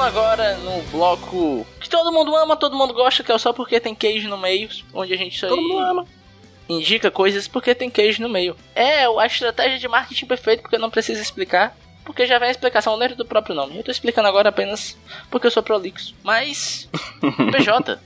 Chegando agora no bloco que todo mundo ama, todo mundo gosta, que é só porque tem queijo no meio, onde a gente só Todo mundo ama. indica coisas porque tem queijo no meio. É a estratégia de marketing perfeito, porque não precisa explicar, porque já vem a explicação dentro do próprio nome. Eu tô explicando agora apenas porque eu sou prolixo. Mas, PJ.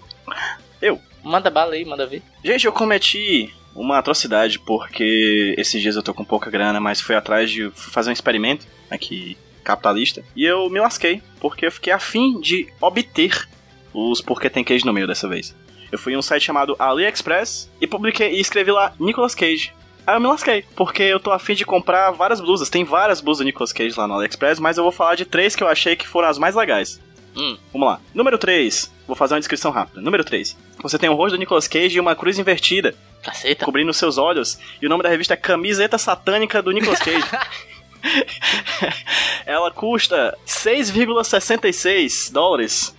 Eu. Manda bala aí, manda ver. Gente, eu cometi uma atrocidade porque esses dias eu tô com pouca grana, mas fui atrás de fui fazer um experimento aqui capitalista e eu me lasquei porque eu fiquei afim de obter os porque tem queijo no meio dessa vez. Eu fui em um site chamado AliExpress e publiquei e escrevi lá Nicolas Cage. Aí eu me lasquei, porque eu tô afim de comprar várias blusas. Tem várias blusas do Nicolas Cage lá no AliExpress, mas eu vou falar de três que eu achei que foram as mais legais. Hum. Vamos lá. Número 3. Vou fazer uma descrição rápida. Número 3. Você tem o rosto do Nicolas Cage e uma cruz invertida Caceta. cobrindo seus olhos. E o nome da revista é Camiseta Satânica do Nicolas Cage. Ela custa 6,66 dólares.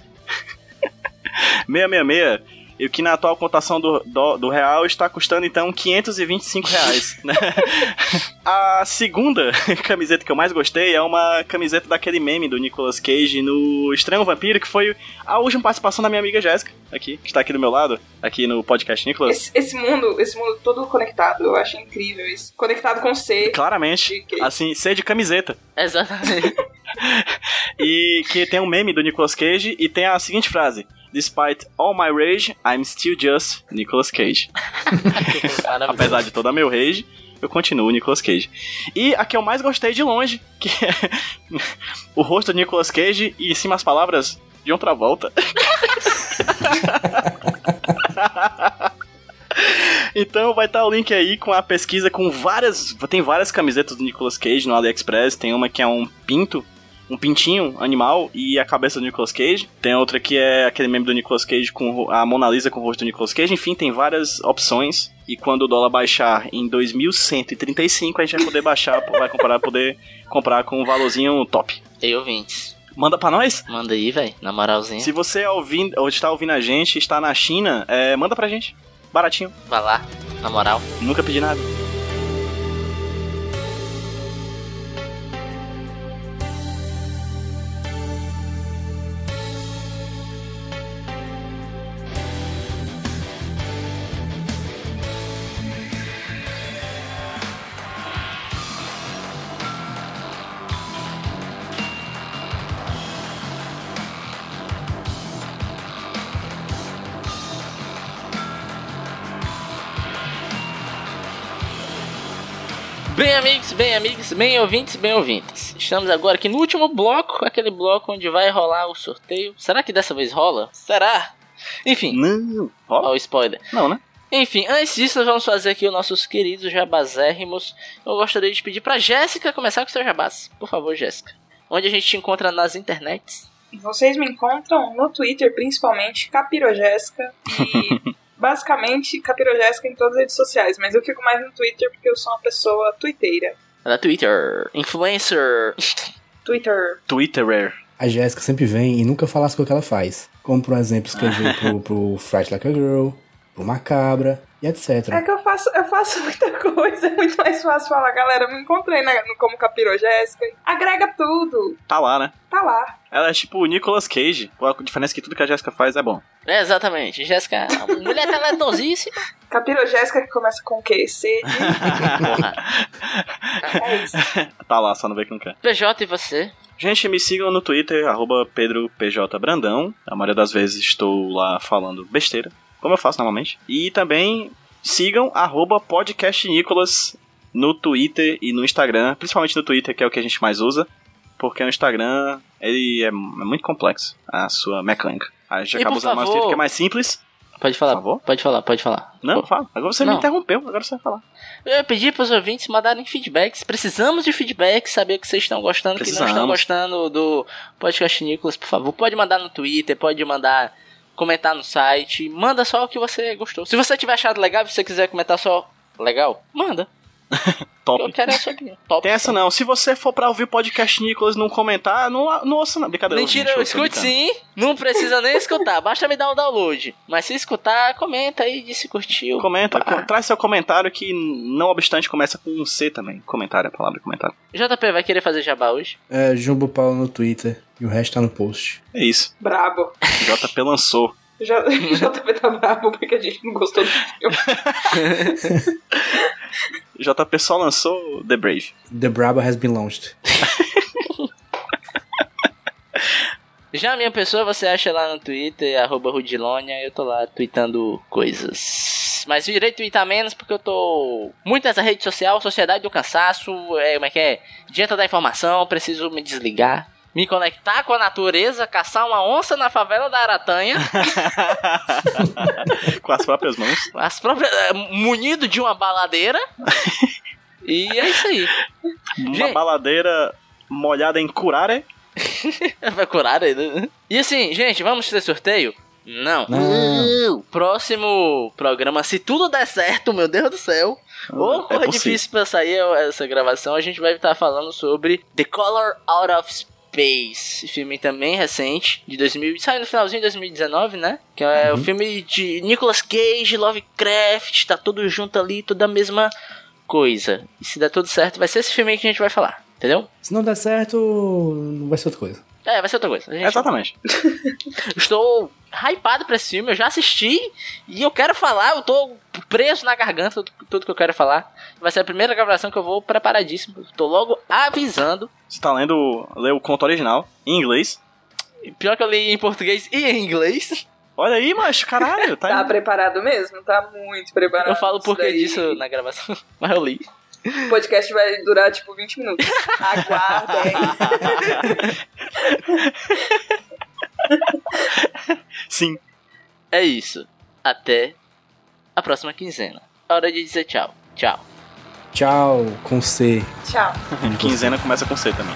666. E o que na atual cotação do, do, do real está custando então 525 reais. né? A segunda camiseta que eu mais gostei é uma camiseta daquele meme do Nicolas Cage no Estranho Vampiro, que foi a última participação da minha amiga Jéssica, aqui, que está aqui do meu lado, aqui no podcast Nicolas. Esse, esse mundo, esse mundo todo conectado, eu acho incrível isso. Conectado com C. Claramente, assim, ser de camiseta. Exatamente. e que tem um meme do Nicolas Cage e tem a seguinte frase: Despite all my rage, I'm still just Nicolas Cage. Apesar de toda a meu rage, eu continuo Nicolas Cage. E a que eu mais gostei de longe, que é o rosto do Nicolas Cage e em cima as palavras de outra volta. Então vai estar o link aí com a pesquisa com várias. Tem várias camisetas do Nicolas Cage no AliExpress. Tem uma que é um pinto, um pintinho animal e a cabeça do Nicolas Cage. Tem outra que é aquele meme do Nicolas Cage com a Mona Lisa com o rosto do Nicolas Cage. Enfim, tem várias opções. E quando o dólar baixar em 2135, a gente vai poder baixar, vai comprar, poder comprar com um valorzinho top. Ei, ouvintes. Manda pra nós? Manda aí, velho. Na moralzinha. Se você é ouvindo, ou está ouvindo a gente, está na China, é, manda pra gente. Baratinho. Vai lá. Na moral. Nunca pedi nada. Bem, amigos, bem, ouvintes, bem, ouvintes. Estamos agora aqui no último bloco, aquele bloco onde vai rolar o sorteio. Será que dessa vez rola? Será? Enfim, Não. ó Ó, o spoiler. não, né? Enfim, antes disso, nós vamos fazer aqui os nossos queridos jabazérrimos. Eu gostaria de pedir pra Jéssica começar com o seu jabás. Por favor, Jéssica. Onde a gente te encontra nas internets? Vocês me encontram no Twitter, principalmente, Capirogésica. E basicamente Capirogésica em todas as redes sociais. Mas eu fico mais no Twitter porque eu sou uma pessoa twitteira. Na Twitter. Influencer. Twitter. Twitterer. A Jéssica sempre vem e nunca fala as coisas que ela faz. Como, por exemplo, escrever pro, pro Fright Like a Girl, pro Macabra e etc. É que eu faço, eu faço muita coisa, é muito mais fácil falar, galera, me encontrei na, no como Capirogésica. Agrega tudo, Tá lá, né? tá lá. Ela é tipo o Nicolas Cage. A diferença é que tudo que a Jéssica faz é bom. É, exatamente. Jéssica, a mulher talentosíssima. Capirogésica que começa com Q, C, é isso. Tá lá, só não vê que não quer. PJ e você? Gente, me sigam no Twitter, arroba PedroPJBrandão. A maioria das vezes estou lá falando besteira, como eu faço normalmente. E também sigam arroba podcastnicolas no Twitter e no Instagram, principalmente no Twitter, que é o que a gente mais usa, porque o Instagram ele é, é muito complexo, a sua mecânica. A gente E, acaba usando mais o favor- Twitter, que é mais simples. Pode falar, Por favor? pode falar, pode falar. Não, Pô, fala. Agora você Não. me interrompeu, agora você vai falar. Eu ia pedir para os ouvintes mandarem feedbacks. Precisamos de feedbacks, saber o que vocês estão gostando, o que não estão gostando do podcast Nicolas, por favor. Pode mandar no Twitter, pode mandar comentar no site. Manda só o que você gostou. Se você tiver achado legal e você quiser comentar só legal, manda. Top. Eu quero a sua opinião. Top. Tem essa não. Se você for pra ouvir o podcast Nicolas e não comentar, não, não ouça não. Brincadeira. Mentira, eu escute sim. Não precisa nem escutar, basta me dar um download. Mas se escutar, comenta aí de se curtiu. Comenta, traz seu comentário que, não obstante, começa com um C também. Comentário, a palavra comentário. JP vai querer fazer jabá hoje? É, Jumbo Paulo no Twitter e o resto tá no post. É isso. Brabo. JP lançou. Já, JP tá brabo porque a gente não gostou do filme. JP só lançou The Brave. The Brabo has been launched. Já a minha pessoa você acha lá no Twitter, arroba Rudilonia, eu tô lá tweetando coisas. Mas virei twittar menos porque eu tô muito nessa rede social, sociedade do cansaço, é, como é que é? Dieta da informação, preciso me desligar. Me conectar com a natureza, caçar uma onça na favela da Aratanha, com as próprias mãos. as próprias, é, munido de uma baladeira. E é isso aí. Uma Gente. baladeira molhada em curare. Vai curar ainda. E assim, gente, vamos ter sorteio? Não. Não. Próximo programa, se tudo der certo, meu Deus do céu. Ou é corre possível. difícil pra sair essa gravação, a gente vai estar falando sobre The Color Out of Space. Filme também recente, de 2000. Saiu no finalzinho de 2019, né? Que é o filme de Nicolas Cage, Lovecraft, tá tudo junto ali, tudo a mesma coisa. E se der tudo certo, vai ser esse filme aí que a gente vai falar, entendeu? Se não der certo, vai ser outra coisa. É, vai ser outra coisa. Gente- Exatamente. Estou hypado pra esse filme, eu já assisti e eu quero falar, eu tô preso na garganta tudo, tudo que eu quero falar. Vai ser a primeira gravação que eu vou preparadíssimo. Tô logo avisando. Você tá lendo, lê o conto original, em inglês. Pior que eu li em português e em inglês. Olha aí, macho, caralho, tá, Tá preparado mesmo? Tá muito preparado. Eu falo o Isso porquê daí. disso na gravação, mas eu li. O podcast vai durar tipo 20 minutos. Aguardem. Sim. É isso. Até a próxima quinzena. Hora de dizer tchau. Tchau. Tchau, com C. Tchau. Quinzena começa com C também.